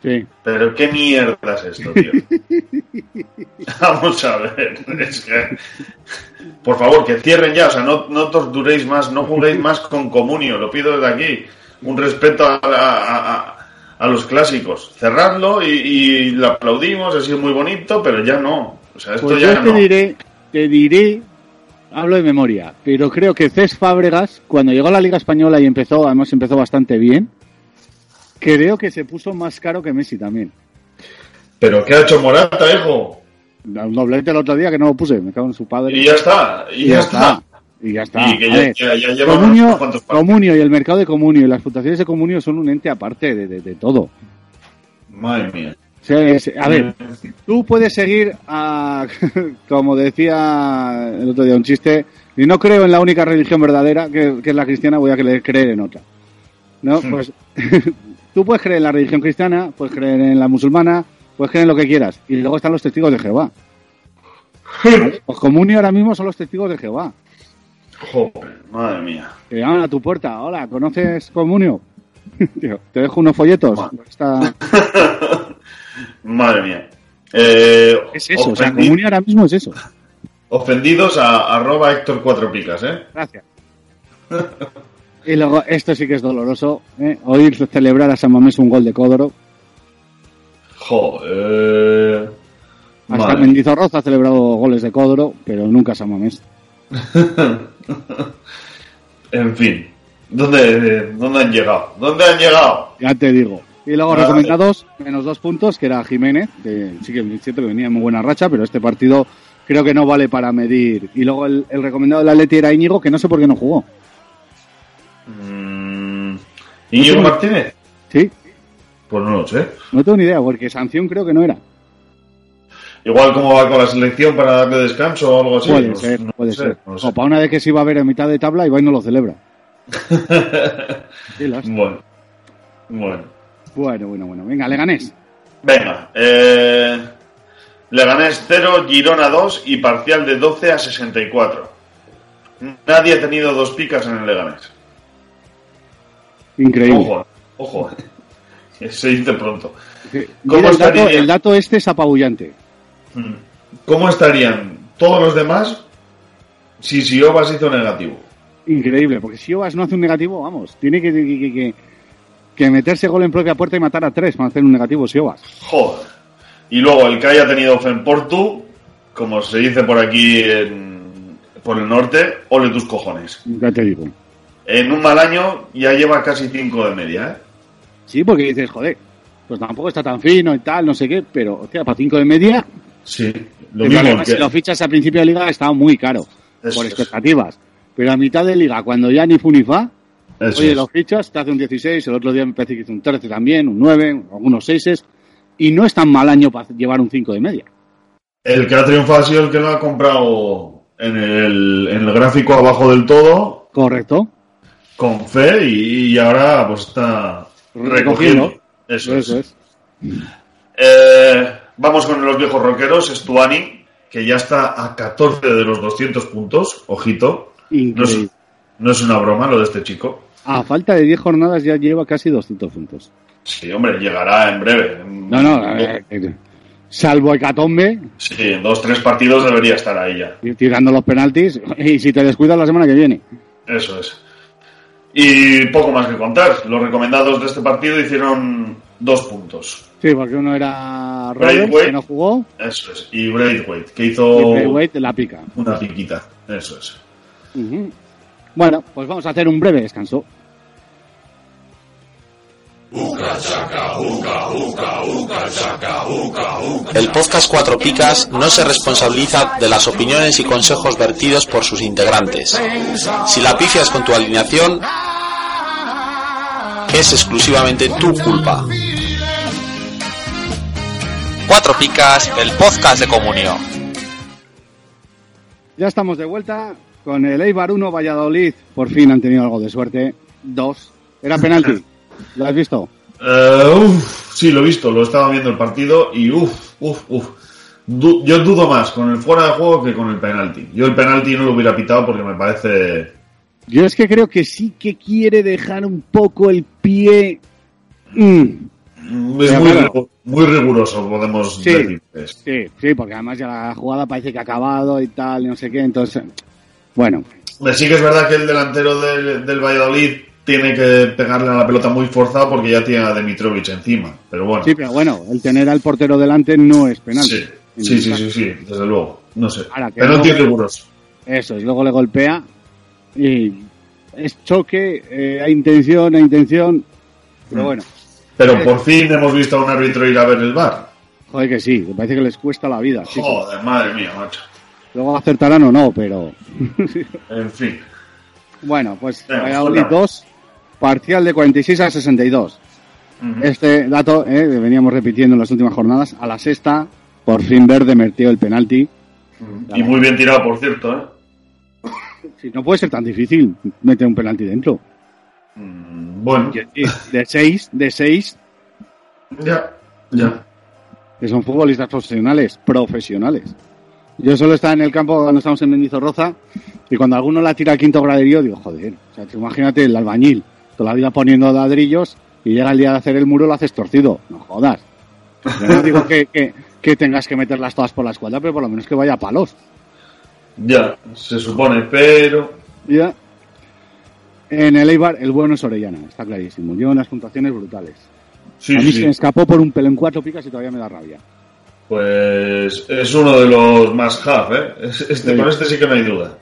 Speaker 5: Sí.
Speaker 6: Pero qué mierda es esto, tío. Vamos a ver. Es que... Por favor, que cierren ya. O sea, no, no torturéis más, no juguéis más con comunio. Lo pido desde aquí. Un respeto a, a- a- a los clásicos. Cerradlo y, y lo aplaudimos. Ha sido muy bonito, pero ya no. O sea, esto
Speaker 5: Pues
Speaker 6: ya
Speaker 5: yo te
Speaker 6: no.
Speaker 5: diré, te diré, hablo de memoria, pero creo que Cés Fábregas, cuando llegó a la Liga Española y empezó, además empezó bastante bien, creo que se puso más caro que Messi también.
Speaker 6: Pero ¿qué ha hecho Morata, hijo?
Speaker 5: Un doblete el otro día que no lo puse, me cago en su padre.
Speaker 6: Y ya está. Y, ya, está.
Speaker 5: Y ya está.
Speaker 6: Y que
Speaker 5: A
Speaker 6: ya,
Speaker 5: ver,
Speaker 6: ya- ya lleva
Speaker 5: Comunio. Comunio y el mercado de Comunio y las explotaciones de Comunio son un ente aparte de, de- de todo.
Speaker 6: Madre mía.
Speaker 5: O sea, es- a ver, tú puedes seguir a, como decía el otro día un chiste, y no creo en la única religión verdadera, que, que es la cristiana, voy a cre- creer en otra. ¿No? Pues tú puedes creer en la religión cristiana, puedes creer en la musulmana, puedes creer en lo que quieras. Y luego están los testigos de Jehová. Los comunio ahora mismo son los testigos de Jehová.
Speaker 6: Joder, madre mía.
Speaker 5: Que llaman a tu puerta. Hola, ¿conoces comunio? Tío, te dejo unos folletos. Está...
Speaker 6: Madre mía. Eh,
Speaker 5: Es eso, o sea, comunio ahora mismo es eso.
Speaker 6: Ofendidos a arroba Héctor Cuatro Picas, ¿eh?
Speaker 5: Gracias. Y luego, esto sí que es doloroso, ¿eh? oír celebrar a San Mamés un gol de Códoro. Hasta
Speaker 6: Madre.
Speaker 5: Mendizorroza ha celebrado goles de Códoro, pero nunca San Mamés.
Speaker 6: En fin. ¿Dónde, ¿Dónde han llegado? ¿Dónde han llegado?
Speaker 5: Ya te digo. Y luego
Speaker 6: Vale.
Speaker 5: recomendados, menos dos puntos, que era Jiménez, que sí que es cierto que venía en muy buena racha, pero este partido creo que no vale para medir. Y luego el, el recomendado del Atleti era Íñigo, que no sé por qué no jugó.
Speaker 6: Mm, ¿Íñigo Martínez?
Speaker 5: Sí,
Speaker 6: Pues no lo sé.
Speaker 5: no tengo ni idea, porque sanción creo que no era.
Speaker 6: Igual como va con la selección para darle descanso o algo así.
Speaker 5: puede
Speaker 6: No-
Speaker 5: ser,
Speaker 6: no
Speaker 5: puede
Speaker 6: sé,
Speaker 5: ser.
Speaker 6: no sé.
Speaker 5: O para una vez que se iba a ver en mitad de tabla, Ibai no lo celebra.
Speaker 6: Bueno. Bueno.
Speaker 5: Bueno, bueno, bueno. Venga, Leganés.
Speaker 6: Venga. Eh, Leganés 0, Girona 2 y parcial de 12 a 64. Nadie ha tenido dos picas en el Leganés.
Speaker 5: Increíble.
Speaker 6: Ojo, ojo. Se dice pronto. ¿Cómo
Speaker 5: el, dato, el dato este es apabullante.
Speaker 6: Mm. ¿Cómo estarían todos los demás si Siobas hizo negativo?
Speaker 5: Increíble, porque si Ovas no hace un negativo, vamos, tiene que, que, que- meterse gol en propia puerta y matar a tres para hacer un negativo si Ovas.
Speaker 6: Joder. Y luego el que haya tenido Fenportu, como se dice por aquí en- por el norte, ole tus cojones.
Speaker 5: Ya te digo.
Speaker 6: En un mal año ya lleva casi 5 de media, ¿eh?
Speaker 5: Sí, porque dices, joder, pues tampoco está tan fino y tal, no sé qué, pero, hostia, para cinco de media,
Speaker 6: Sí. Lo mismo
Speaker 5: además,
Speaker 6: que...
Speaker 5: si lo fichas al principio de liga estaba muy caro,
Speaker 6: Eso
Speaker 5: por
Speaker 6: es.
Speaker 5: expectativas. Pero a mitad de liga, cuando ya ni fu ni fa,
Speaker 6: Eso
Speaker 5: oye,
Speaker 6: es.
Speaker 5: lo fichas, te hace un 16, el otro día me parece que hizo un 13 también, un 9, algunos 6, y no es tan mal año para llevar un 5 de media.
Speaker 6: El que ha triunfado ha sido el que lo ha comprado en el, en el gráfico abajo del todo,
Speaker 5: Correcto.
Speaker 6: con fe, y, y ahora pues está recogiendo. Eso,
Speaker 5: Eso
Speaker 6: es.
Speaker 5: es.
Speaker 6: Eh, vamos con los viejos rockeros, Stuani, que ya está a 14 de los 200 puntos, ojito. No es, no es una broma lo de este chico.
Speaker 5: A falta de 10 jornadas ya lleva casi 200 puntos.
Speaker 6: Sí, hombre, llegará en breve.
Speaker 5: No, no, eh, eh, salvo Hecatombe,
Speaker 6: Sí, en dos, tres partidos debería estar ahí ya.
Speaker 5: ir tirando los penaltis, y si te descuidas la semana que viene.
Speaker 6: Eso es. Y poco más que contar. Los recomendados de este partido hicieron dos puntos.
Speaker 5: Sí, porque uno era Roberts, que no jugó,
Speaker 6: Eso es. Y Braithwaite, que hizo
Speaker 5: Braithwaite la pica.
Speaker 6: una piquita. Eso es.
Speaker 5: Bueno, pues vamos a hacer un breve descanso.
Speaker 9: El podcast Cuatro Picas no se responsabiliza de las opiniones y consejos vertidos por sus integrantes. Si la pifias con tu alineación, es exclusivamente tu culpa. Cuatro Picas, el podcast de comunión.
Speaker 5: Ya estamos de vuelta con el Eibar 1 Valladolid. Por fin han tenido algo de suerte. Dos. Era penalti. ¿Lo has visto?
Speaker 6: Eh, uf, sí, lo he visto, lo estaba viendo el partido y uff, uff, uff. Du- yo dudo más con el fuera de juego que con el penalti. Yo el penalti no lo hubiera pitado porque me parece.
Speaker 5: Yo es que creo que sí que quiere dejar un poco el pie. Mm.
Speaker 6: Es
Speaker 5: Pero
Speaker 6: muy,
Speaker 5: claro.
Speaker 6: rigu- muy riguroso, podemos
Speaker 5: Sí.
Speaker 6: decir.
Speaker 5: Sí, sí, porque además ya la jugada parece que ha acabado y tal, y no sé qué, entonces, bueno,
Speaker 6: Sí que es verdad que el delantero del, del Valladolid tiene que pegarle a la pelota muy forzado porque ya tiene a Demitrovic encima. Pero bueno,
Speaker 5: sí, pero bueno, el tener al portero delante no es penal.
Speaker 6: sí, sí, sí, sí, sí, desde luego. No sé.
Speaker 5: Ahora que
Speaker 6: Penalti
Speaker 5: luego-
Speaker 6: riguroso.
Speaker 5: Eso, y luego le golpea y es choque, eh, hay intención, hay intención, pero
Speaker 6: Mm.
Speaker 5: bueno,
Speaker 6: Pero por fin hemos visto a un árbitro ir a ver el bar.
Speaker 5: joder que sí, me parece que les cuesta la vida. chicos.
Speaker 6: Joder, madre mía, macho.
Speaker 5: Luego acertarán o no, pero
Speaker 6: En fin.
Speaker 5: bueno, pues Valladolid
Speaker 6: suelta.
Speaker 5: 2, parcial de 46 a 62.
Speaker 6: Ujú.
Speaker 5: Este dato eh, veníamos repitiendo en las últimas jornadas, a la sexta, por fin Verde metió el penalti.
Speaker 6: Y muy bien tirado, por cierto, ¿eh?
Speaker 5: Si no puede ser tan difícil meter un penalti dentro.
Speaker 6: Mm, Bueno,
Speaker 5: De seis, de seis,
Speaker 6: ya, ya.
Speaker 5: que son futbolistas profesionales, profesionales. Yo solo estaba en el campo cuando estamos en Mendizorroza y cuando alguno la tira al quinto graderío digo, joder, o sea, imagínate el albañil, toda la vida poniendo ladrillos y llega el día de hacer el muro lo haces torcido. No jodas. Yo no digo que, que, que tengas que meterlas todas por la espalda, pero por lo menos que vaya a palos.
Speaker 6: Ya, se supone, pero.
Speaker 5: Ya. En el Eibar, el bueno es Orellana, está clarísimo. Lleva unas puntuaciones brutales.
Speaker 6: Sí,
Speaker 5: a mí
Speaker 6: sí,
Speaker 5: se me escapó por un pelo en cuatro picas y todavía me da rabia.
Speaker 6: Pues es uno de los más half, ¿eh? Es- Este,
Speaker 5: Sí.
Speaker 6: Con este sí que no hay duda.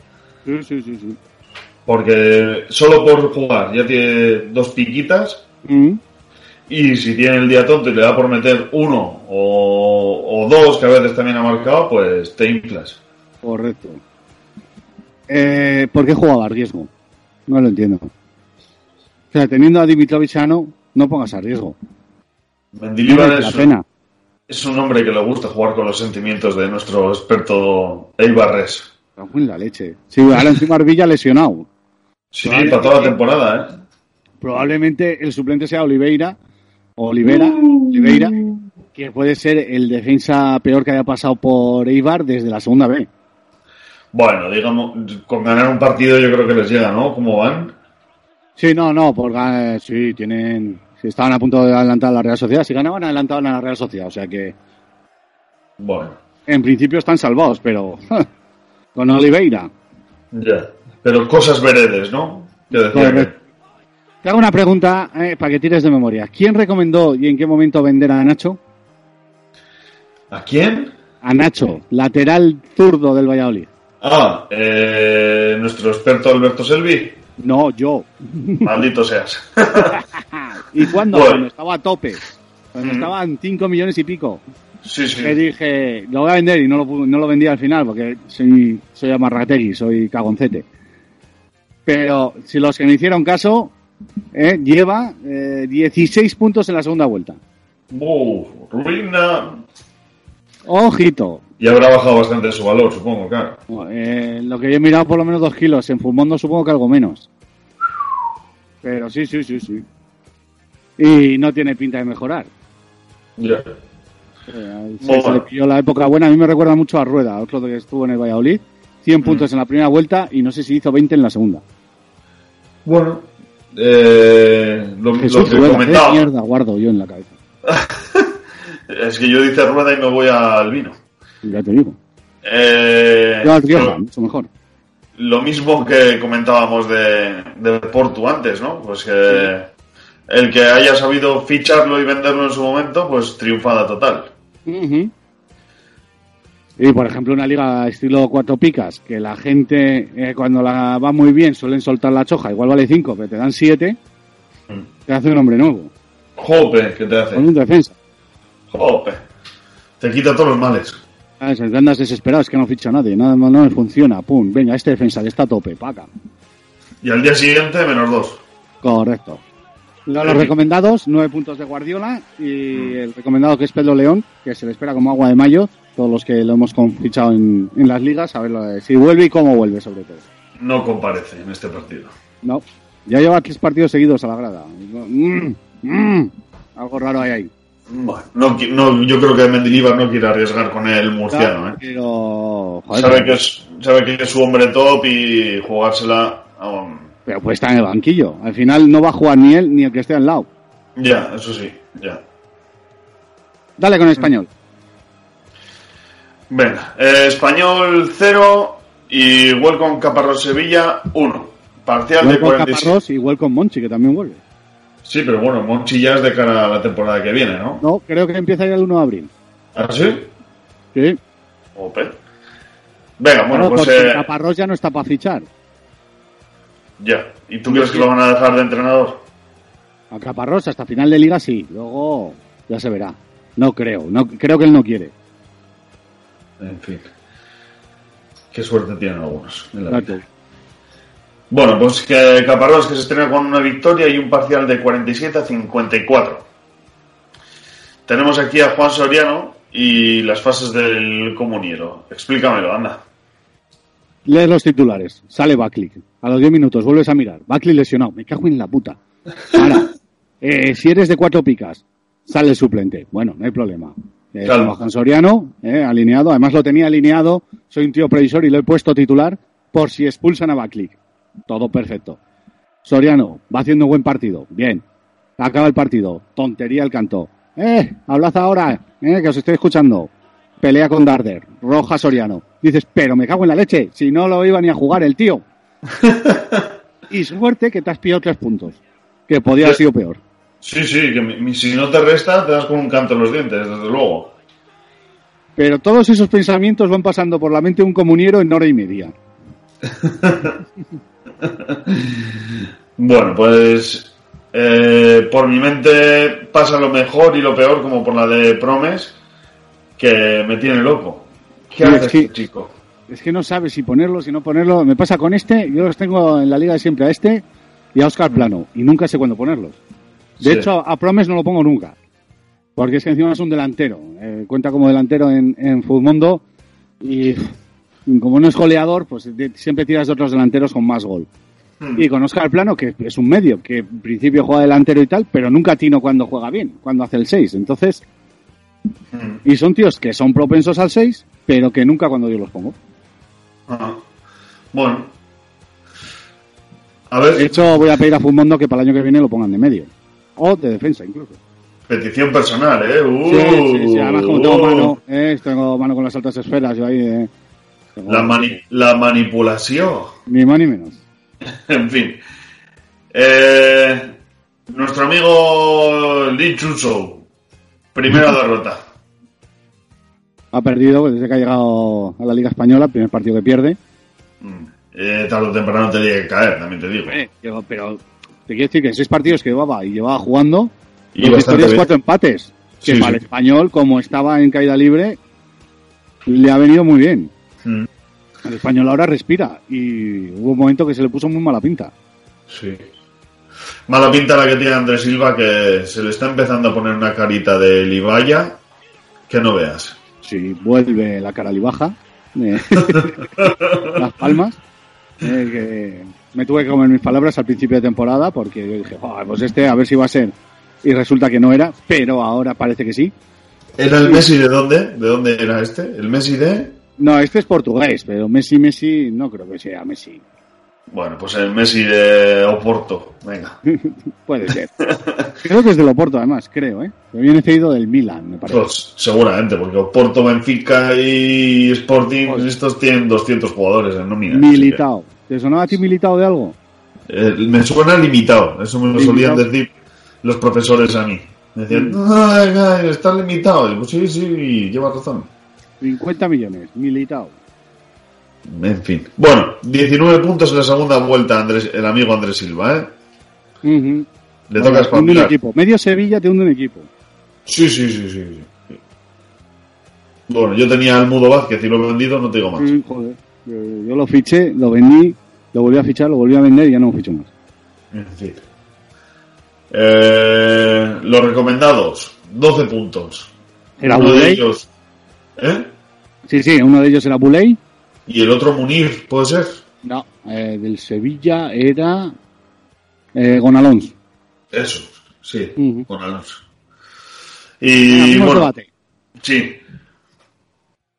Speaker 5: Sí, sí, sí, sí.
Speaker 6: Porque solo por jugar ya tiene dos piquitas.
Speaker 5: Mm.
Speaker 6: Y si tiene el día tonto y le da por meter uno o, o dos, que a veces también ha marcado, pues te inflas.
Speaker 5: Correcto. Eh, ¿Por qué jugaba a riesgo? No lo entiendo. O sea, teniendo a Dimitrovic sano, no pongas a riesgo. No
Speaker 6: Mendilibar
Speaker 5: merece la
Speaker 6: es,
Speaker 5: pena.
Speaker 6: es un hombre que le gusta jugar con los sentimientos de nuestro experto Eibarres.
Speaker 5: Cago en la leche. Sí, ahora encima Arbilla lesionado.
Speaker 6: Sí, para toda la temporada, ¿eh?
Speaker 5: Probablemente el suplente sea Oliveira, Olivera, Oliveira, que puede ser el defensa peor que haya pasado por Eibar desde la segunda B.
Speaker 6: Bueno, digamos, con ganar un partido yo creo que les llega, ¿no? ¿Cómo van?
Speaker 5: Sí, no, no, porque sí, tienen. Si estaban a punto de adelantar a la Real Sociedad, si ganaban, adelantaban a la Real Sociedad. O sea que,
Speaker 6: Bueno,
Speaker 5: en principio están salvados, pero. con Oliveira.
Speaker 6: ya. Pero cosas veredes, ¿no?
Speaker 5: Te hago una pregunta eh, para que tires de memoria. ¿Quién recomendó y en qué momento vender a Nacho?
Speaker 6: ¿A quién?
Speaker 5: A Nacho, lateral zurdo del Valladolid.
Speaker 6: Ah, eh, nuestro experto Alberto Selvi.
Speaker 5: No, yo.
Speaker 6: Maldito seas.
Speaker 5: ¿Y cuándo?
Speaker 6: Bueno.
Speaker 5: Cuando estaba a tope. Cuando
Speaker 6: Mm.
Speaker 5: estaban 5 millones y pico.
Speaker 6: Sí, sí.
Speaker 5: Que dije, lo voy a vender y no lo, no lo vendí al final porque soy, soy amarrategui, soy cagoncete. Pero si los que me hicieron caso, eh, lleva eh, 16 puntos en la segunda vuelta.
Speaker 6: Uf, ruina.
Speaker 5: Ojito.
Speaker 6: Y habrá bajado bastante su valor, supongo, claro.
Speaker 5: Eh, lo que yo he mirado por lo menos dos kilos. En Fumondo supongo que algo menos. Pero sí, sí, sí, sí. Y no tiene pinta de mejorar.
Speaker 6: Ya.
Speaker 5: Eh, se le pilló la época buena. A mí me recuerda mucho a Rueda, otro que estuvo en el Valladolid. 100
Speaker 6: Mm.
Speaker 5: puntos en la primera vuelta y no sé si hizo 20 en la segunda.
Speaker 6: Bueno, eh, lo, que
Speaker 5: Rueda, qué
Speaker 6: comentaba.
Speaker 5: mierda guardo yo en la cabeza.
Speaker 6: Es que yo dice rueda y me voy al vino.
Speaker 5: Ya te digo.
Speaker 6: Eh,
Speaker 5: Rioja,
Speaker 6: lo,
Speaker 5: mucho mejor.
Speaker 6: lo mismo que comentábamos de, de Porto antes, ¿no? Pues que el que haya sabido ficharlo y venderlo en su momento, pues triunfada total.
Speaker 5: Ujú. Y por ejemplo, una liga estilo cuatro picas, que la gente eh, cuando la va muy bien suelen soltar la choja, igual vale 5, pero te dan 7,
Speaker 6: Mm.
Speaker 5: te hace un hombre nuevo.
Speaker 6: Jope, ¿qué te hace?
Speaker 5: Con un defensa.
Speaker 6: Jope. Te quita todos los males.
Speaker 5: El que andas desesperado es que no ficha a nadie, nada más no funciona. Pum, venga, este defensa que está a tope, paca.
Speaker 6: Y al día siguiente, menos dos.
Speaker 5: Correcto. Los recomendados, 9 puntos de Guardiola y el recomendado que es Pedro León, que se le espera como agua de mayo, todos los que lo hemos fichado en, en las ligas, a ver si vuelve y cómo vuelve sobre todo.
Speaker 6: No comparece en este partido.
Speaker 5: No, ya lleva tres partidos seguidos a la grada. Mm, mm, algo raro hay ahí.
Speaker 6: Bueno, no, no, yo creo que Mendilibar no quiere arriesgar con el murciano, ¿eh?
Speaker 5: Pero, joder,
Speaker 6: Sabe que, es, sabe que es su hombre top y jugársela a un-
Speaker 5: pero puede estar en el banquillo. Al final no va a jugar ni él ni el que esté al lado.
Speaker 6: Ya, eso sí, ya.
Speaker 5: Dale con español.
Speaker 6: Venga, eh, Español 0 y Welcome Caparrós Sevilla 1. Parcial de
Speaker 5: Igual con
Speaker 6: 47.
Speaker 5: Caparrós, igual con Monchi, que también vuelve.
Speaker 6: Sí, pero bueno, Monchi ya es de cara a la temporada que viene, ¿no?
Speaker 5: No, creo que empieza ya el 1 de abril.
Speaker 6: ¿Ah, sí?
Speaker 5: Sí.
Speaker 6: Ope. Venga, bueno,
Speaker 5: Claro,
Speaker 6: pues eh,
Speaker 5: Caparrós ya no está para fichar.
Speaker 6: ya. ¿Y tú crees que lo van a dejar de entrenador?
Speaker 5: A Caparrós hasta final de liga sí, luego ya se verá. No creo, no creo que él no quiere.
Speaker 6: En fin. Qué suerte tienen algunos. en la vida. Bueno, pues que Caparrós que se estrena con una victoria y un parcial de 47 a 54. Tenemos aquí a Juan Soriano y las fases del comuniero. Explícamelo, anda.
Speaker 5: Lees los titulares, sale Buckley. A los 10 minutos vuelves a mirar. Buckley lesionado, me cago en la puta. Ahora, eh, si eres de cuatro picas, sale el suplente. Bueno, no hay problema. Eh,
Speaker 6: Claro.
Speaker 5: Juan Soriano, eh, alineado. Además lo tenía alineado. Soy un tío previsor y lo he puesto titular por si expulsan a Buckley. Todo perfecto. Soriano, va haciendo un buen partido. Bien. Acaba el partido. Tontería el canto. Eh, hablad ahora, eh, que os estoy escuchando. Pelea con Darder. Roja Soriano. Dices, pero me cago en la leche. Si no lo iba ni a jugar el tío. y suerte que te has pillado tres puntos. Que podía haber sido peor.
Speaker 6: Sí, sí, que mi- si no te resta, te das con un canto en los dientes, desde luego.
Speaker 5: Pero todos esos pensamientos van pasando por la mente de un comuniero en hora y media.
Speaker 6: Bueno, pues eh, por mi mente pasa lo mejor y lo peor, como por la de Promes, que me tiene loco. ¿Qué
Speaker 5: Sí,
Speaker 6: hace
Speaker 5: es que-
Speaker 6: chico?
Speaker 5: Es que no sabes si ponerlo, si no ponerlo. Me pasa con este, yo los tengo en la liga de siempre a este y a Oscar Plano, y nunca sé cuándo ponerlos. De
Speaker 6: Sí.
Speaker 5: hecho, a Promes no lo pongo nunca. Porque es que encima es un delantero. eh, cuenta como delantero en, en Futmundo y como no es goleador, pues de- siempre tiras de otros delanteros con más gol.
Speaker 6: Hmm.
Speaker 5: Y con Oscar Plano, que es un medio, que en principio juega delantero y tal, pero nunca tino cuando juega bien, cuando hace el 6. Entonces,
Speaker 6: Mm.
Speaker 5: y son tíos que son propensos al 6, pero que nunca cuando yo los pongo.
Speaker 6: Ajá. Bueno. A ver,
Speaker 5: De hecho, voy a pedir a Futmundo que para el año que viene lo pongan de medio. O de defensa, incluso.
Speaker 6: petición personal, ¿eh? Uh,
Speaker 5: Sí, sí, sí. Además, como tengo
Speaker 6: uh.
Speaker 5: mano, eh, tengo mano con las altas esferas, yo ahí. eh,
Speaker 6: La, mani- la manipulación.
Speaker 5: Ni más ni menos.
Speaker 6: En fin. Eh, nuestro amigo Lee Chuso. Primera derrota.
Speaker 5: Ha perdido desde que ha llegado a la Liga Española, primer partido que pierde.
Speaker 6: Mm. Eh, tarde o temprano te tiene que caer, también te digo.
Speaker 5: Digo, pero te quiero decir que en seis partidos que llevaba y llevaba jugando,
Speaker 6: Y
Speaker 5: victorias, cuatro empates. Que
Speaker 6: Sí,
Speaker 5: para
Speaker 6: sí.
Speaker 5: el español, como estaba en caída libre, le ha venido muy bien.
Speaker 6: Mm.
Speaker 5: El español ahora respira y hubo un momento que se le puso muy mala pinta.
Speaker 6: Sí. Mala pinta la que tiene Andrés Silva, que se le está empezando a poner una carita de Libaya que no veas.
Speaker 5: Sí, vuelve la cara baja, eh, las palmas. Eh, que me tuve que comer mis palabras al principio de temporada porque yo dije, "Joder, pues este a ver si va a ser. Y resulta que no era, pero ahora parece que sí.
Speaker 6: ¿Era el Messi de dónde? ¿De dónde era este? ¿El Messi de...?
Speaker 5: No, este es portugués, pero Messi, Messi, no creo que sea Messi.
Speaker 6: Bueno, pues el Messi de Oporto. Venga.
Speaker 5: Puede ser. creo que es del Oporto, además, creo, ¿eh? Que viene cedido del Milan, me parece.
Speaker 6: Pues seguramente, porque Oporto, Benfica y Sporting, estos tienen 200 jugadores en nómina.
Speaker 5: Militao. ¿Te sonaba a ti Militao de algo?
Speaker 6: eh, me suena limitado, eso me lo solían decir los profesores a mí. Me decían, ay, ay, está limitado. Y sí, sí, llevas razón.
Speaker 5: 50 millones, Militao.
Speaker 6: En fin. Bueno, 19 puntos en la segunda vuelta, Andrés, el amigo Andrés Silva, ¿eh?
Speaker 5: Ujú.
Speaker 6: Le
Speaker 5: Bueno,
Speaker 6: toca
Speaker 5: hunde un equipo. Medio Sevilla te hunde un equipo.
Speaker 6: Sí, sí, sí, sí. sí. Bueno, yo tenía al Mudo Vázquez y lo he vendido, no te digo más.
Speaker 5: Mm, joder. Yo, yo lo fiché, lo vendí, lo volví a fichar, lo volví a vender y ya no lo ficho más.
Speaker 6: Fin. Eh, los recomendados, 12 puntos.
Speaker 5: Era
Speaker 6: Uno de ellos. ¿Eh?
Speaker 5: Sí, sí, uno de ellos era Buley.
Speaker 6: Y el otro Munir, ¿puede ser?
Speaker 5: No, eh, del Sevilla era eh, Gonalons.
Speaker 6: Eso, sí, Alonso.
Speaker 5: Venga,
Speaker 6: Y bueno,
Speaker 5: debate.
Speaker 6: sí,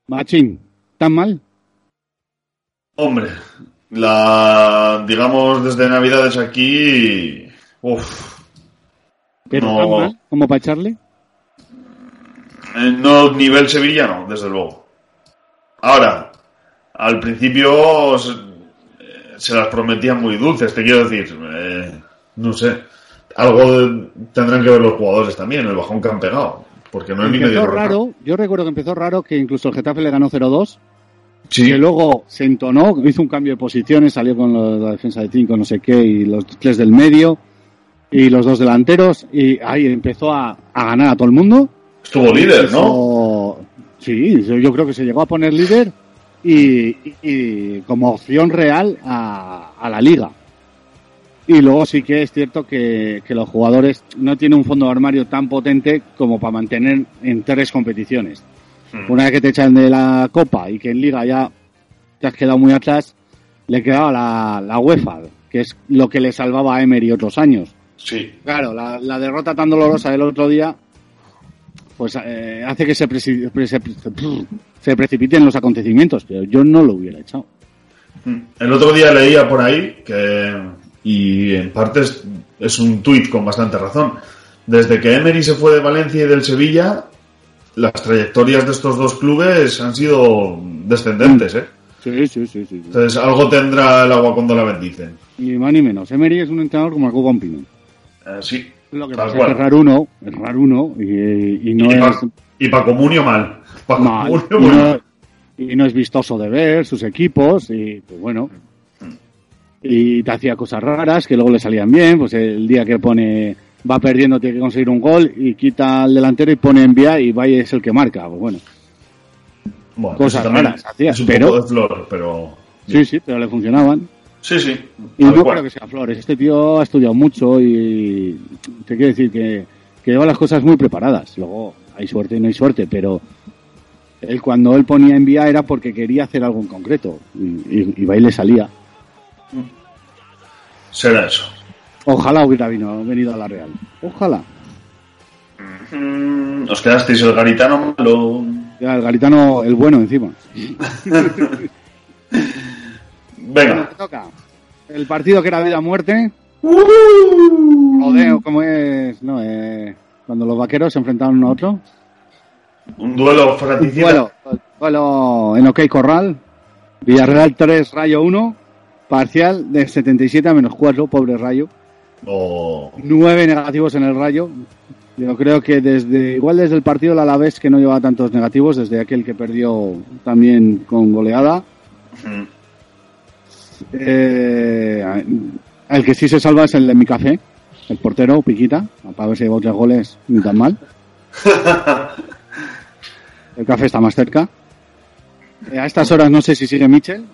Speaker 5: Machín, ¿tan mal?
Speaker 6: Hombre, la digamos desde Navidades aquí, uff,
Speaker 5: ¿Pero
Speaker 6: No.
Speaker 5: ¿Como para echarle?
Speaker 6: No nivel sevillano, desde luego. Ahora, al principio se, se las prometían muy dulces, te quiero decir. eh, no sé. Algo de- tendrán que ver los jugadores también, el bajón que han pegado. Porque no es ni medio
Speaker 5: raro, yo recuerdo que empezó raro que incluso el Getafe le ganó 0-2.
Speaker 6: Sí.
Speaker 5: Que luego se entonó, hizo un cambio de posiciones, salió con la defensa de 5, no sé qué, y los tres del medio, y los dos delanteros, y ahí empezó a, a ganar a todo el mundo.
Speaker 6: Estuvo líder, ¿no?
Speaker 5: Sí, yo creo que se llegó a poner líder y, y- y como opción real a, a la liga. Y luego sí que es cierto que, que los jugadores no tienen un fondo de armario tan potente como para mantener en tres competiciones.
Speaker 6: Hmm.
Speaker 5: Una vez que te echan de la copa y que en liga ya te has quedado muy atrás, le quedaba la, la UEFA, que es lo que le salvaba a Emery otros años.
Speaker 6: Sí.
Speaker 5: Claro, la, la derrota tan dolorosa del otro día, pues eh, hace que se, preci- pre- se, se precipiten los acontecimientos, pero yo no lo hubiera echado.
Speaker 6: El otro día leía por ahí que, y en parte es, es un tuit con bastante razón, desde que Emery se fue de Valencia y del Sevilla, las trayectorias de estos dos clubes han sido descendentes, ¿eh?
Speaker 5: Sí, sí, sí, sí.
Speaker 6: Entonces algo tendrá el agua cuando la bendicen.
Speaker 5: Ni más ni menos. Emery es un entrenador como el Pino.
Speaker 6: Eh, sí.
Speaker 5: Lo que pasa es que es
Speaker 6: cual.
Speaker 5: raro uno, es raro uno, y, y no
Speaker 6: y,
Speaker 5: es...
Speaker 6: pa, y pa Comunio mal. Pa
Speaker 5: mal, no,
Speaker 6: mal.
Speaker 5: y no es vistoso de ver sus equipos, y pues bueno. Y te hacía cosas raras que luego le salían bien, pues el día que pone va perdiendo tiene que conseguir un gol y quita al delantero y pone envía y vaya es el que marca, pues bueno.
Speaker 6: Bueno,
Speaker 5: cosas
Speaker 6: también
Speaker 5: raras hacía,
Speaker 6: es un
Speaker 5: pero-
Speaker 6: poco de flor, pero...
Speaker 5: Sí, sí, pero le funcionaban.
Speaker 6: Sí, sí.
Speaker 5: Y no
Speaker 6: cual.
Speaker 5: creo que sea Flores. Este tío ha estudiado mucho y te quiero decir que, que lleva las cosas muy preparadas. Luego hay suerte y no hay suerte, pero él cuando él ponía en vía era porque quería hacer algo en concreto y, y, y va y le salía.
Speaker 6: Será eso.
Speaker 5: Ojalá hubiera vino- venido a la Real. Ojalá.
Speaker 6: Mm, Os quedasteis el garitano malo.
Speaker 5: Ya, el Garitano, el bueno encima.
Speaker 6: Venga.
Speaker 5: toca. El partido que era vida o muerte.
Speaker 6: Uh.
Speaker 5: Joder, ¿cómo es? No, eh, cuando los vaqueros se enfrentaron uno a otro.
Speaker 6: Un duelo fratricida.
Speaker 5: Duelo, duelo en OK Corral. Villarreal 3, Rayo 1. Parcial de 77 a menos 4, pobre Rayo. 9 negativos en el Rayo. Yo creo que desde, igual desde el partido del Alavés que no llevaba tantos negativos, desde aquel que perdió también con goleada. Eh, el que sí se salva es el de mi café, el portero, Piquita, para ver si lleva tres goles, ni tan mal. El café está más cerca. Eh, a estas horas no sé si sigue Mitchell.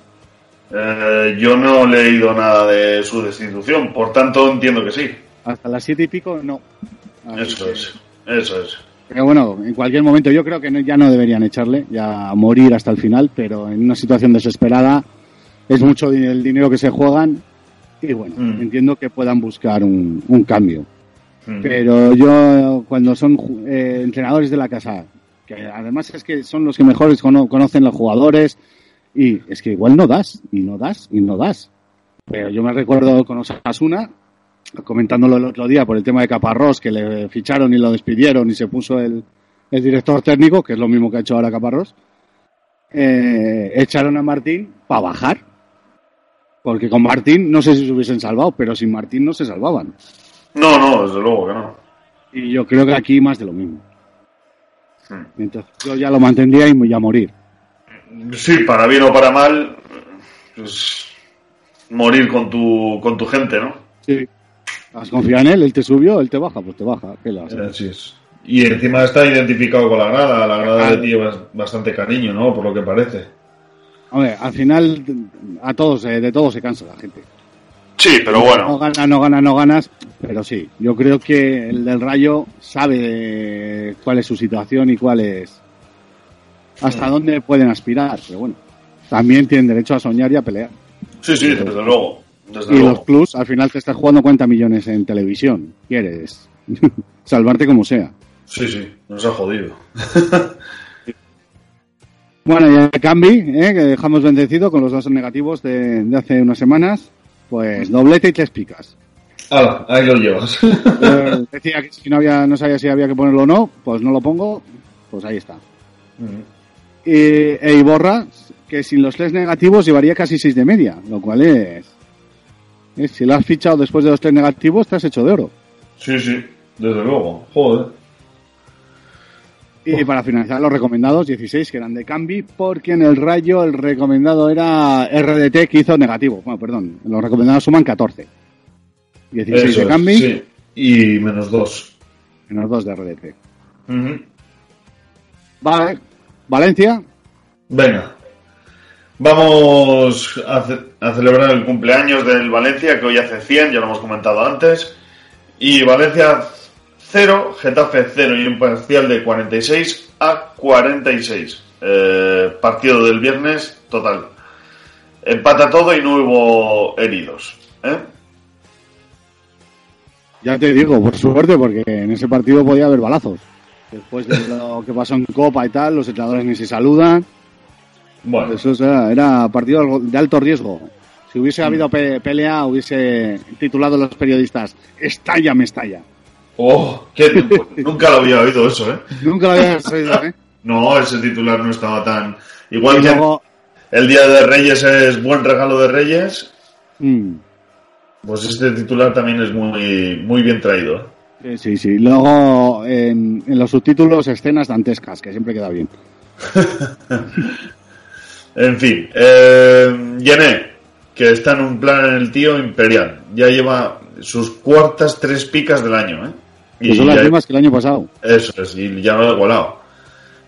Speaker 6: Eh, yo no he leído nada de su destitución, por tanto entiendo que sí.
Speaker 5: Hasta las siete y pico, no. Así
Speaker 6: Eso
Speaker 5: que-
Speaker 6: es. Eso es.
Speaker 5: Pero bueno, en cualquier momento yo creo que no- ya no deberían echarle, ya morir hasta el final, pero en una situación desesperada es mucho el dinero que se juegan y bueno,
Speaker 6: Mm.
Speaker 5: entiendo que puedan buscar un, un cambio.
Speaker 6: Mm.
Speaker 5: Pero yo, cuando son eh, entrenadores de la casa, que además es que son los que mejores cono- conocen los jugadores, y es que igual no das, y no das, y no das. Pero yo me recuerdo con Osasuna, comentándolo el otro día por el tema de Caparrós, que le ficharon y lo despidieron y se puso el, el director técnico, que es lo mismo que ha hecho ahora Caparrós, eh, echaron a Martín para bajar. Porque con Martín no sé si se hubiesen salvado, pero sin Martín no se salvaban.
Speaker 6: No, no, desde luego que no.
Speaker 5: Y yo creo que aquí más de lo mismo.
Speaker 6: Hmm.
Speaker 5: Entonces yo ya lo mantendría y voy a morir.
Speaker 6: Sí, para bien o para mal, pues morir con tu, con tu gente, ¿no?
Speaker 5: Sí. Has confiado en él, él te subió, él te baja, pues te baja. ¿Qué le vas a hacer?
Speaker 6: Así es. Y encima está identificado con la grada, la grada le tiene bas- bastante cariño, ¿no? Por lo que parece.
Speaker 5: Hombre, al final a todos, eh, de todo se cansa la gente.
Speaker 6: Sí, pero
Speaker 5: No
Speaker 6: bueno.
Speaker 5: ganas, no ganas, no ganas, pero sí. Yo creo que el del Rayo sabe cuál es su situación y cuál es. Hasta dónde pueden aspirar. Pero bueno, también tienen derecho a soñar y a pelear.
Speaker 6: Sí, sí, desde luego. Desde
Speaker 5: Y
Speaker 6: luego.
Speaker 5: los clubs, al final te estás jugando 40 millones en televisión. Quieres salvarte como sea.
Speaker 6: Sí, sí, nos ha jodido.
Speaker 5: Bueno, y el Cambi, ¿eh? que dejamos bendecido con los dos negativos de, de hace unas semanas, pues doblete y tres picas.
Speaker 6: Hala, ahí lo llevas.
Speaker 5: Eh, decía que si no había, no sabía si había que ponerlo o no, pues no lo pongo. pues ahí está. Y, e Iborra, que sin los tres negativos llevaría casi 6 de media, lo cual es, es- Si lo has fichado después de los tres negativos, te has hecho de oro.
Speaker 6: Sí, sí, desde luego. Joder.
Speaker 5: Y para finalizar, los recomendados, 16 que eran de Cambi, porque en el Rayo el recomendado era RDT que hizo negativo. Bueno, perdón, los recomendados suman 14. 16
Speaker 6: Eso
Speaker 5: de Cambi,
Speaker 6: sí. Y menos dos.
Speaker 5: menos 2 de RDT. Vale, Valencia,
Speaker 6: Venga. Vamos a, ce- a celebrar el cumpleaños del Valencia, que hoy hace 100, ya lo hemos comentado antes. Y Valencia 0, Getafe 0 y un parcial de 46 a 46. Eh, partido del viernes, total. Empata todo y no hubo heridos. ¿eh?
Speaker 5: ya te digo, por suerte, porque en ese partido podía haber balazos. Después de lo que pasó en Copa y tal, los entrenadores ni se saludan.
Speaker 6: Bueno,
Speaker 5: Eso era, era partido de alto riesgo. Si hubiese habido pe- pelea, hubiese titulado los periodistas, estalla, me estalla.
Speaker 6: oh, qué tiempo. Nunca lo había oído eso, ¿eh?
Speaker 5: Nunca lo había oído, ¿eh?
Speaker 6: No, ese titular no estaba tan... Igual
Speaker 5: Y
Speaker 6: que
Speaker 5: luego-
Speaker 6: el Día de Reyes es buen regalo de Reyes,
Speaker 5: Mm,
Speaker 6: pues este titular también es muy, muy bien traído.
Speaker 5: Sí, sí, sí. Luego en, en los subtítulos escenas dantescas, que siempre queda bien.
Speaker 6: En fin, eh, Yené, que está en un plan en el tío imperial, ya lleva sus cuartas tres picas del año, ¿eh?
Speaker 5: Que son las mismas que el año pasado.
Speaker 6: Eso es, y ya lo ha igualado.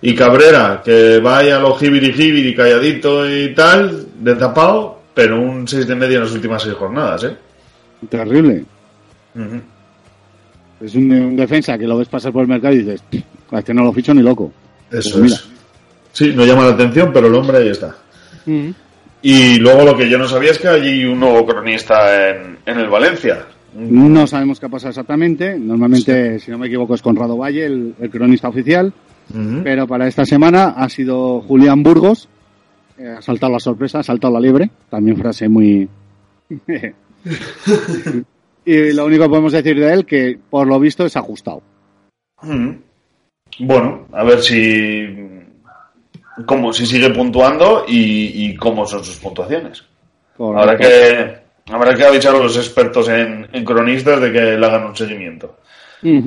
Speaker 6: Y Cabrera, que vaya a lo jibiri jibiri, calladito y tal, de tapado, pero un 6 de media en las últimas seis jornadas, ¿eh?
Speaker 5: Terrible. Es un, un defensa que lo ves pasar por el mercado y dices, a este no lo ficho ni loco.
Speaker 6: Eso
Speaker 5: Pues mira.
Speaker 6: es. Sí, no llama la atención, pero el hombre ahí está. Y luego lo que yo no sabía es que hay un nuevo cronista en, en el Valencia.
Speaker 5: No sabemos qué ha pasado exactamente. Normalmente, si no me equivoco, es Conrado Valle, el, el cronista oficial. Pero para esta semana ha sido Julián Burgos. Eh, ha saltado la sorpresa, ha saltado la liebre. También frase muy... y lo único que podemos decir de él que, por lo visto, es ajustado.
Speaker 6: Ujú. Bueno, a ver si cómo si sigue puntuando y, y cómo son sus puntuaciones. Habrá que habrá que avisar a los expertos en, en cronistas de que le hagan un seguimiento.
Speaker 5: Y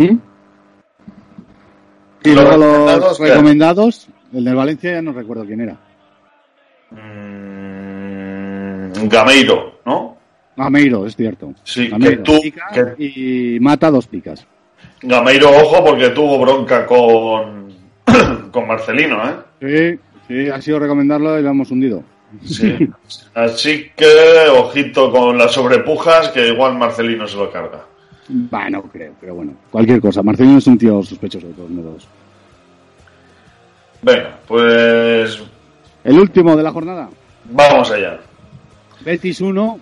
Speaker 5: luego
Speaker 6: recomendados,
Speaker 5: los
Speaker 6: ¿qué?
Speaker 5: recomendados, el del Valencia ya no recuerdo quién era.
Speaker 6: Mm, Gameiro, ¿no?
Speaker 5: Gameiro, es cierto.
Speaker 6: Sí,
Speaker 5: Gameiro,
Speaker 6: que tú-
Speaker 5: pica
Speaker 6: que-
Speaker 5: y mata dos picas.
Speaker 6: Gameiro, ojo, porque tuvo bronca con, con Marcelino, ¿eh?
Speaker 5: Sí, sí, ha sido recomendarlo y lo hemos hundido.
Speaker 6: Sí. Así que, ojito con las sobrepujas, que igual Marcelino se lo carga.
Speaker 5: Bah, no creo, pero bueno, cualquier cosa. Marcelino es un tío sospechoso de todos modos.
Speaker 6: Venga, pues
Speaker 5: El último de la jornada,
Speaker 6: vamos allá.
Speaker 5: Betis 1,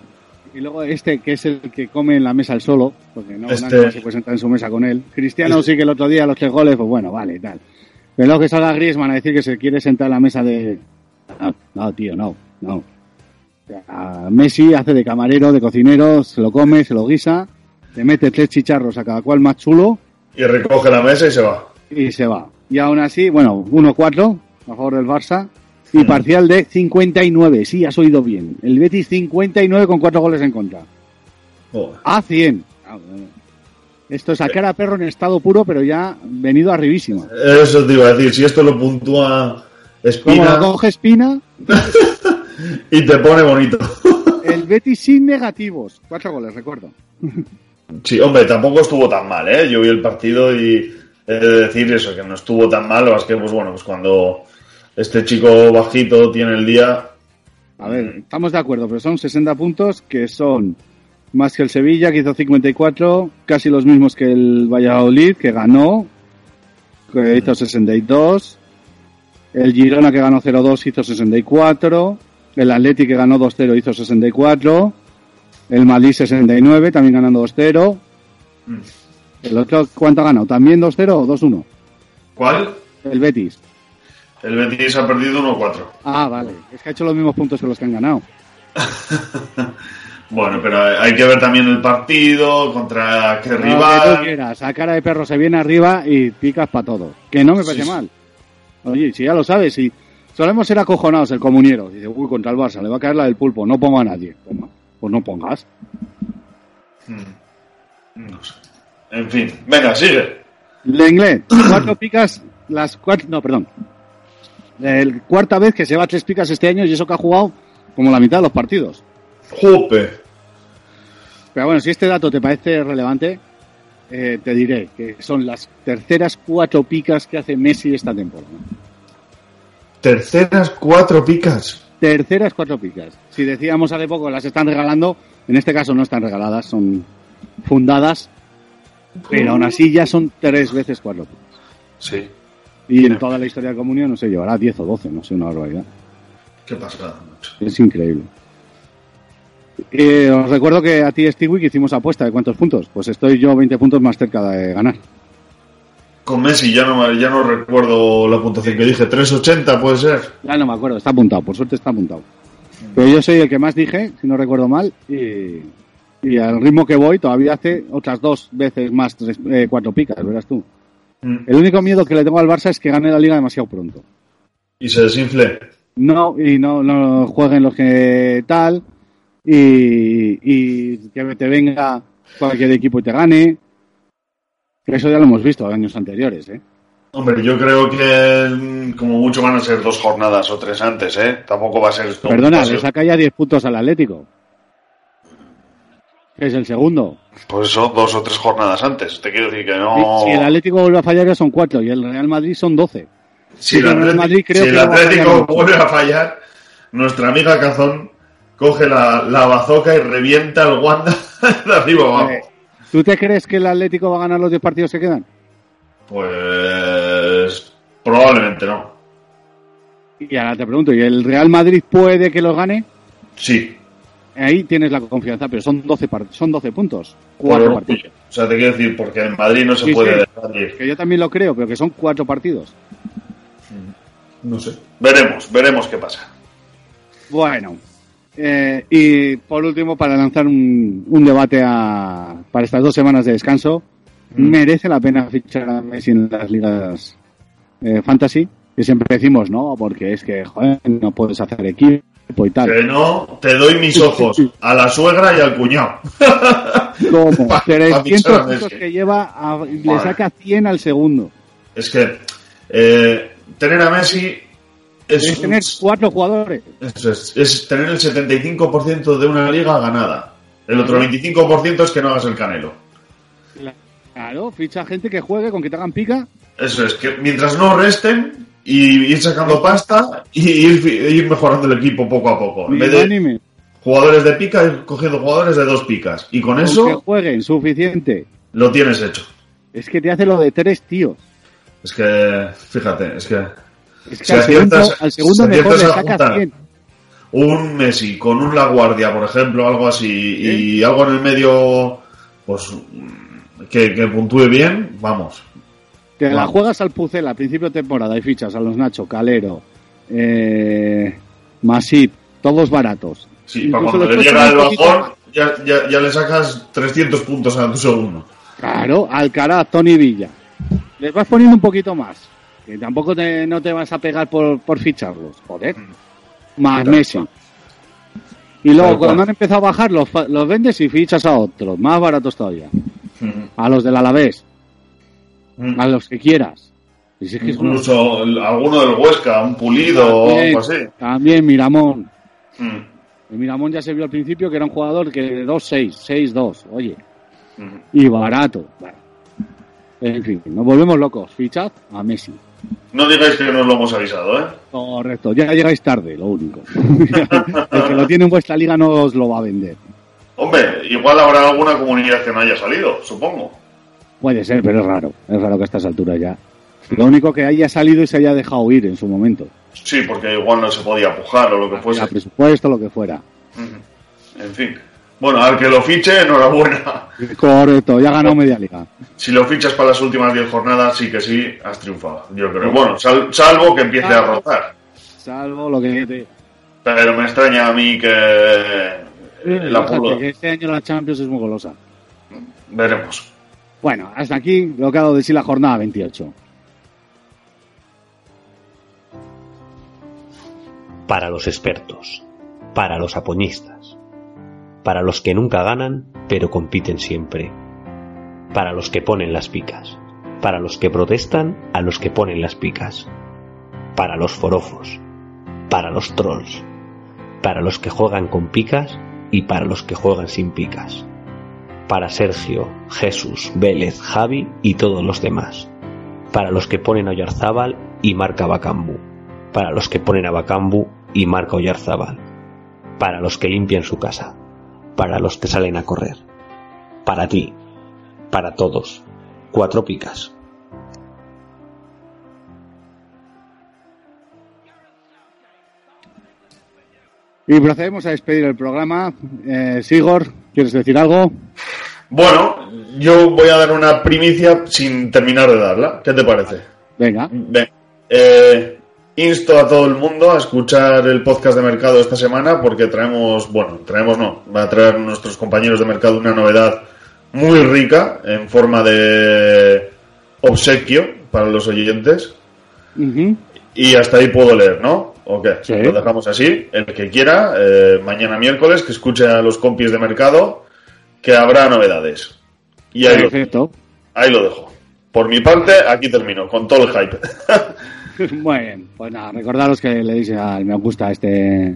Speaker 5: y luego este que es el que come en la mesa el solo, porque no,
Speaker 6: Este-
Speaker 5: nadie se puede sentar en su mesa con él. Cristiano sí que el otro día los tres goles, pues bueno, vale, tal. Pero luego que salga Griezmann a decir que se quiere sentar en la mesa de... No, no, tío, no, no. O sea, Messi hace de camarero, de cocinero, se lo come, se lo guisa, le mete tres chicharros a cada cual más chulo
Speaker 6: Y recoge la mesa y se va.
Speaker 5: y se va. Y aún así, bueno, 1-4 a favor del Barça y parcial de 59. Sí, has oído bien. El Betis 59 con 4 goles en contra.
Speaker 6: Joder.
Speaker 5: A 100. Ah. Esto es sacar a perro en estado puro, pero ya venido arribísimo.
Speaker 6: Eso te iba a decir, si esto lo puntúa
Speaker 5: Como
Speaker 6: Espina
Speaker 5: lo coge Espina,
Speaker 6: y te pone bonito.
Speaker 5: el Betis sin negativos. 4 goles, recuerdo.
Speaker 6: Sí, hombre, tampoco estuvo tan mal, ¿eh? Yo vi el partido y he de decir eso, que no estuvo tan mal, lo que, pues bueno, pues cuando este chico bajito tiene el día,
Speaker 5: A ver, estamos de acuerdo, pero son 60 puntos que son más que el Sevilla, que hizo 54, casi los mismos que el Valladolid, que ganó, que hizo 62, el Girona, que ganó 0-2, hizo 64, el Atleti, que ganó 2-0, hizo 64, el Madrid 69, también ganando 2-0. ¿El otro cuánto ha ganado? ¿También 2-0 o 2-1?
Speaker 6: ¿cuál?
Speaker 5: El Betis.
Speaker 6: El Betis ha perdido 1-4.
Speaker 5: Ah, vale. Es que ha hecho los mismos puntos que los que han ganado.
Speaker 6: Bueno, pero hay que ver también el partido, contra qué
Speaker 5: Lo que tú
Speaker 6: rival.
Speaker 5: quieras, a cara de perro se viene arriba y picas para todo. Que no me parece
Speaker 6: Sí,
Speaker 5: mal. Oye, si ya lo sabes, si solemos ser acojonados el comuniero. Dice, uy, contra el Barça, le va a caer la del pulpo, no pongo a nadie. Pues no pongas.
Speaker 6: No sé. En fin, venga, sigue.
Speaker 5: Cuatro picas, las cuatro, no, perdón. El cuarta vez que se va a tres picas este año y eso que ha jugado como la mitad de los partidos.
Speaker 6: Jope.
Speaker 5: Pero bueno, si este dato te parece relevante, eh, te diré que son las terceras cuatro picas que hace Messi esta temporada.
Speaker 6: Terceras cuatro picas.
Speaker 5: Terceras cuatro picas. Si decíamos hace poco las están regalando, en este caso no están regaladas, son fundadas, pero aún así ya son tres veces cuatro picas.
Speaker 6: Sí.
Speaker 5: Y en toda la historia de comunión, no sé, llevará 10 o 12, no sé, una barbaridad.
Speaker 6: Qué pasada.
Speaker 5: Es increíble. Eh, os recuerdo que a ti, Stewie, hicimos apuesta de cuántos puntos. Pues estoy yo 20 puntos más cerca de ganar.
Speaker 6: Con Messi ya no, ya no recuerdo la puntuación que dije. 3.80 puede ser.
Speaker 5: Ya no me acuerdo, está apuntado, por suerte está apuntado. Pero yo soy el que más dije, si no recuerdo mal, y, y al ritmo que voy todavía hace otras dos veces más tres- eh, cuatro picas, verás tú.
Speaker 6: Mm.
Speaker 5: El único miedo que le tengo al Barça es que gane la liga demasiado pronto.
Speaker 6: Y se desinfle.
Speaker 5: No, y no, no jueguen los que tal, y, y que te venga cualquier equipo y te gane. Eso ya lo hemos visto años anteriores, ¿eh?
Speaker 6: Hombre, yo creo que mm, como mucho van a ser dos jornadas o tres antes, ¿eh? Tampoco va a ser...
Speaker 5: Perdona, le saca ya 10 puntos al Atlético. Que es el segundo.
Speaker 6: Pues eso, dos o tres jornadas antes. Te quiero decir que no...
Speaker 5: Si el Atlético vuelve a fallar ya son 4 y el Real Madrid son 12.
Speaker 6: Si el Atlético,
Speaker 5: Madrid creo
Speaker 6: si el
Speaker 5: a
Speaker 6: Atlético vuelve a fallar, nuestra amiga Cazón coge la, la bazooka y revienta el Wanda de arriba abajo.
Speaker 5: Eh, ¿Tú te crees que el Atlético va a ganar los 10 partidos que quedan?
Speaker 6: Pues probablemente no.
Speaker 5: Y ahora te pregunto, ¿y el Real Madrid puede que los gane?
Speaker 6: Sí.
Speaker 5: Ahí tienes la confianza, pero son 12, par- son 12 puntos. Cuatro partidos.
Speaker 6: O sea, te quiero decir, porque en Madrid no se
Speaker 5: Sí,
Speaker 6: puede
Speaker 5: sí.
Speaker 6: dejar ir.
Speaker 5: Que yo también lo creo, pero que son cuatro partidos.
Speaker 6: No sé. Veremos, veremos qué pasa.
Speaker 5: Bueno, eh, y por último, para lanzar un, un debate a, para estas dos semanas de descanso, ¿merece la pena fichar a Messi en las ligas eh, fantasy? Que siempre decimos, no, porque es que, joder, no puedes hacer equipo tal.
Speaker 6: Que no, te doy mis ojos a la suegra y al cuñado.
Speaker 5: Como
Speaker 6: Pa- pa
Speaker 5: 300
Speaker 6: fichar a
Speaker 5: puntos
Speaker 6: Messi.
Speaker 5: que lleva, a- le saca 100 al segundo.
Speaker 6: Es que eh, tener a Messi es,
Speaker 5: Es tener cuatro jugadores.
Speaker 6: Eso es, es tener el 75% de una liga ganada. El otro 25% es que no hagas el canelo.
Speaker 5: Claro, ficha gente que juegue, con que te hagan pica.
Speaker 6: Eso es, que mientras no resten y ir sacando pasta y ir, ir mejorando el equipo poco a poco. En vez de jugadores de pica, ir cogiendo jugadores de dos picas. Y con
Speaker 5: Con que
Speaker 6: eso
Speaker 5: jueguen suficiente.
Speaker 6: lo tienes hecho.
Speaker 5: Es que te hace lo de tres tíos.
Speaker 6: Es que, fíjate, es que...
Speaker 5: Es que
Speaker 6: si
Speaker 5: al segundo,
Speaker 6: aciertas-
Speaker 5: al segundo
Speaker 6: si
Speaker 5: mejor le
Speaker 6: aciertas a
Speaker 5: saca
Speaker 6: juntar
Speaker 5: 100.
Speaker 6: un Messi con un La Guardia, por ejemplo, algo así, y algo en el medio, pues, que, que puntúe bien, vamos.
Speaker 5: Te la juegas al Pucel a principio de temporada y fichas a los Nacho, Calero, eh, Masip, todos baratos.
Speaker 6: Sí, para cuando le
Speaker 5: después
Speaker 6: llega el bajón, ya, ya, ya le sacas 300 puntos a tu segundo.
Speaker 5: Claro, Alcaraz, Tony Villa. Les vas poniendo un poquito más. Que tampoco te, no te vas a pegar por, por ficharlos, joder. Más Messi. Y luego, cuando han empezado a bajar, los, los vendes y fichas a otros, más baratos todavía. A los del Alavés. A los que quieras. Y si es que son-
Speaker 6: Incluso alguno del Huesca, un pulido o
Speaker 5: También,
Speaker 6: algo así.
Speaker 5: también Miramón.
Speaker 6: Mm.
Speaker 5: El Miramón ya se vio al principio que era un jugador que de 2-6, 6-2, oye. Y barato. Bueno. En fin, nos volvemos locos. Fichad a Messi.
Speaker 6: No digáis que no lo hemos avisado, ¿eh?
Speaker 5: Correcto, ya llegáis tarde, lo único. El que lo tiene en vuestra liga no os lo va a vender.
Speaker 6: Hombre, igual habrá alguna comunidad que no haya salido, supongo.
Speaker 5: Puede ser, pero es raro. Es raro que a estas alturas ya. Lo único que haya salido y se haya dejado ir en su momento.
Speaker 6: Sí, porque igual no se podía pujar o lo que fuese.
Speaker 5: A presupuesto, lo que fuera.
Speaker 6: En fin. Bueno, al que lo fiche, enhorabuena.
Speaker 5: Correcto, ya ganado media liga.
Speaker 6: Si lo fichas para las últimas 10 jornadas, sí que sí, has triunfado. Yo creo. Bueno, sal- salvo que empiece a rotar.
Speaker 5: Salvo lo que te...
Speaker 6: Pero me extraña a mí que el
Speaker 5: Fíjate
Speaker 6: apuro.
Speaker 5: que este año la Champions es muy golosa.
Speaker 6: Veremos.
Speaker 5: Bueno, hasta aquí lo que ha dado de sí la jornada 28.
Speaker 10: para los expertos, para los apoñistas, para los que nunca ganan pero compiten siempre, para los que ponen las picas, para los que protestan a los que ponen las picas, para los forofos, para los trolls, para los que juegan con picas y para los que juegan sin picas, para Sergio, Jesús, Vélez, Javi y todos los demás, para los que ponen a Oyarzábal y marca Bacambu, para los que ponen a Bacambu y marca Oyarzábal, para los que limpian su casa, para los que salen a correr, para ti, para todos, cuatro picas.
Speaker 5: Y procedemos a despedir el programa. Eh, Sigor, ¿quieres decir algo?
Speaker 6: Bueno, yo voy a dar una primicia sin terminar de darla. ¿Qué te parece?
Speaker 5: Venga.
Speaker 6: Ven. Eh, insto a todo el mundo a escuchar el podcast de mercado esta semana porque traemos, bueno, traemos no, va a traer nuestros compañeros de mercado una novedad muy rica en forma de obsequio para los oyentes. Y hasta ahí puedo leer, ¿no? ¿O qué? Lo dejamos así. El que quiera, eh, mañana miércoles, que escuche a los compis de mercado, que habrá novedades. Y ahí, lo,
Speaker 5: Perfecto.
Speaker 6: ahí lo dejo. Por mi parte, aquí termino, con todo el hype.
Speaker 5: Muy bien, pues nada, recordaros que le deis al me gusta a este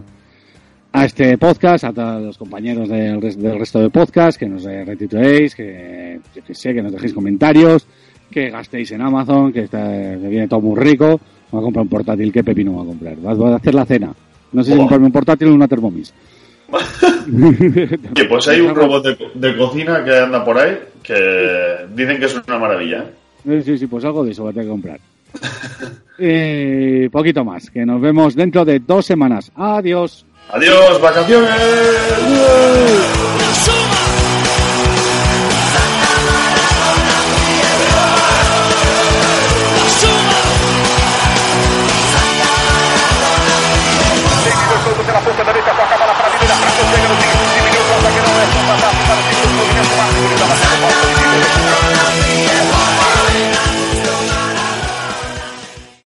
Speaker 5: a este podcast, a todos los compañeros del, del resto de podcast, que nos eh, retituéis, que, que sé, que nos dejéis comentarios, que gastéis en Amazon, que, está, que viene todo muy rico. Voy a comprar un portátil, ¿qué pepino voy a comprar? Vas voy a hacer la cena. No sé si
Speaker 6: Oh.
Speaker 5: comprarme un portátil o una Thermomix.
Speaker 6: Oye, pues hay un robot de, de cocina que anda por ahí que dicen que es una maravilla.
Speaker 5: Sí, sí, pues algo de eso voy a tener que comprar. Eh, poquito más, que nos vemos dentro de dos semanas. Adiós.
Speaker 6: Adiós, vacaciones.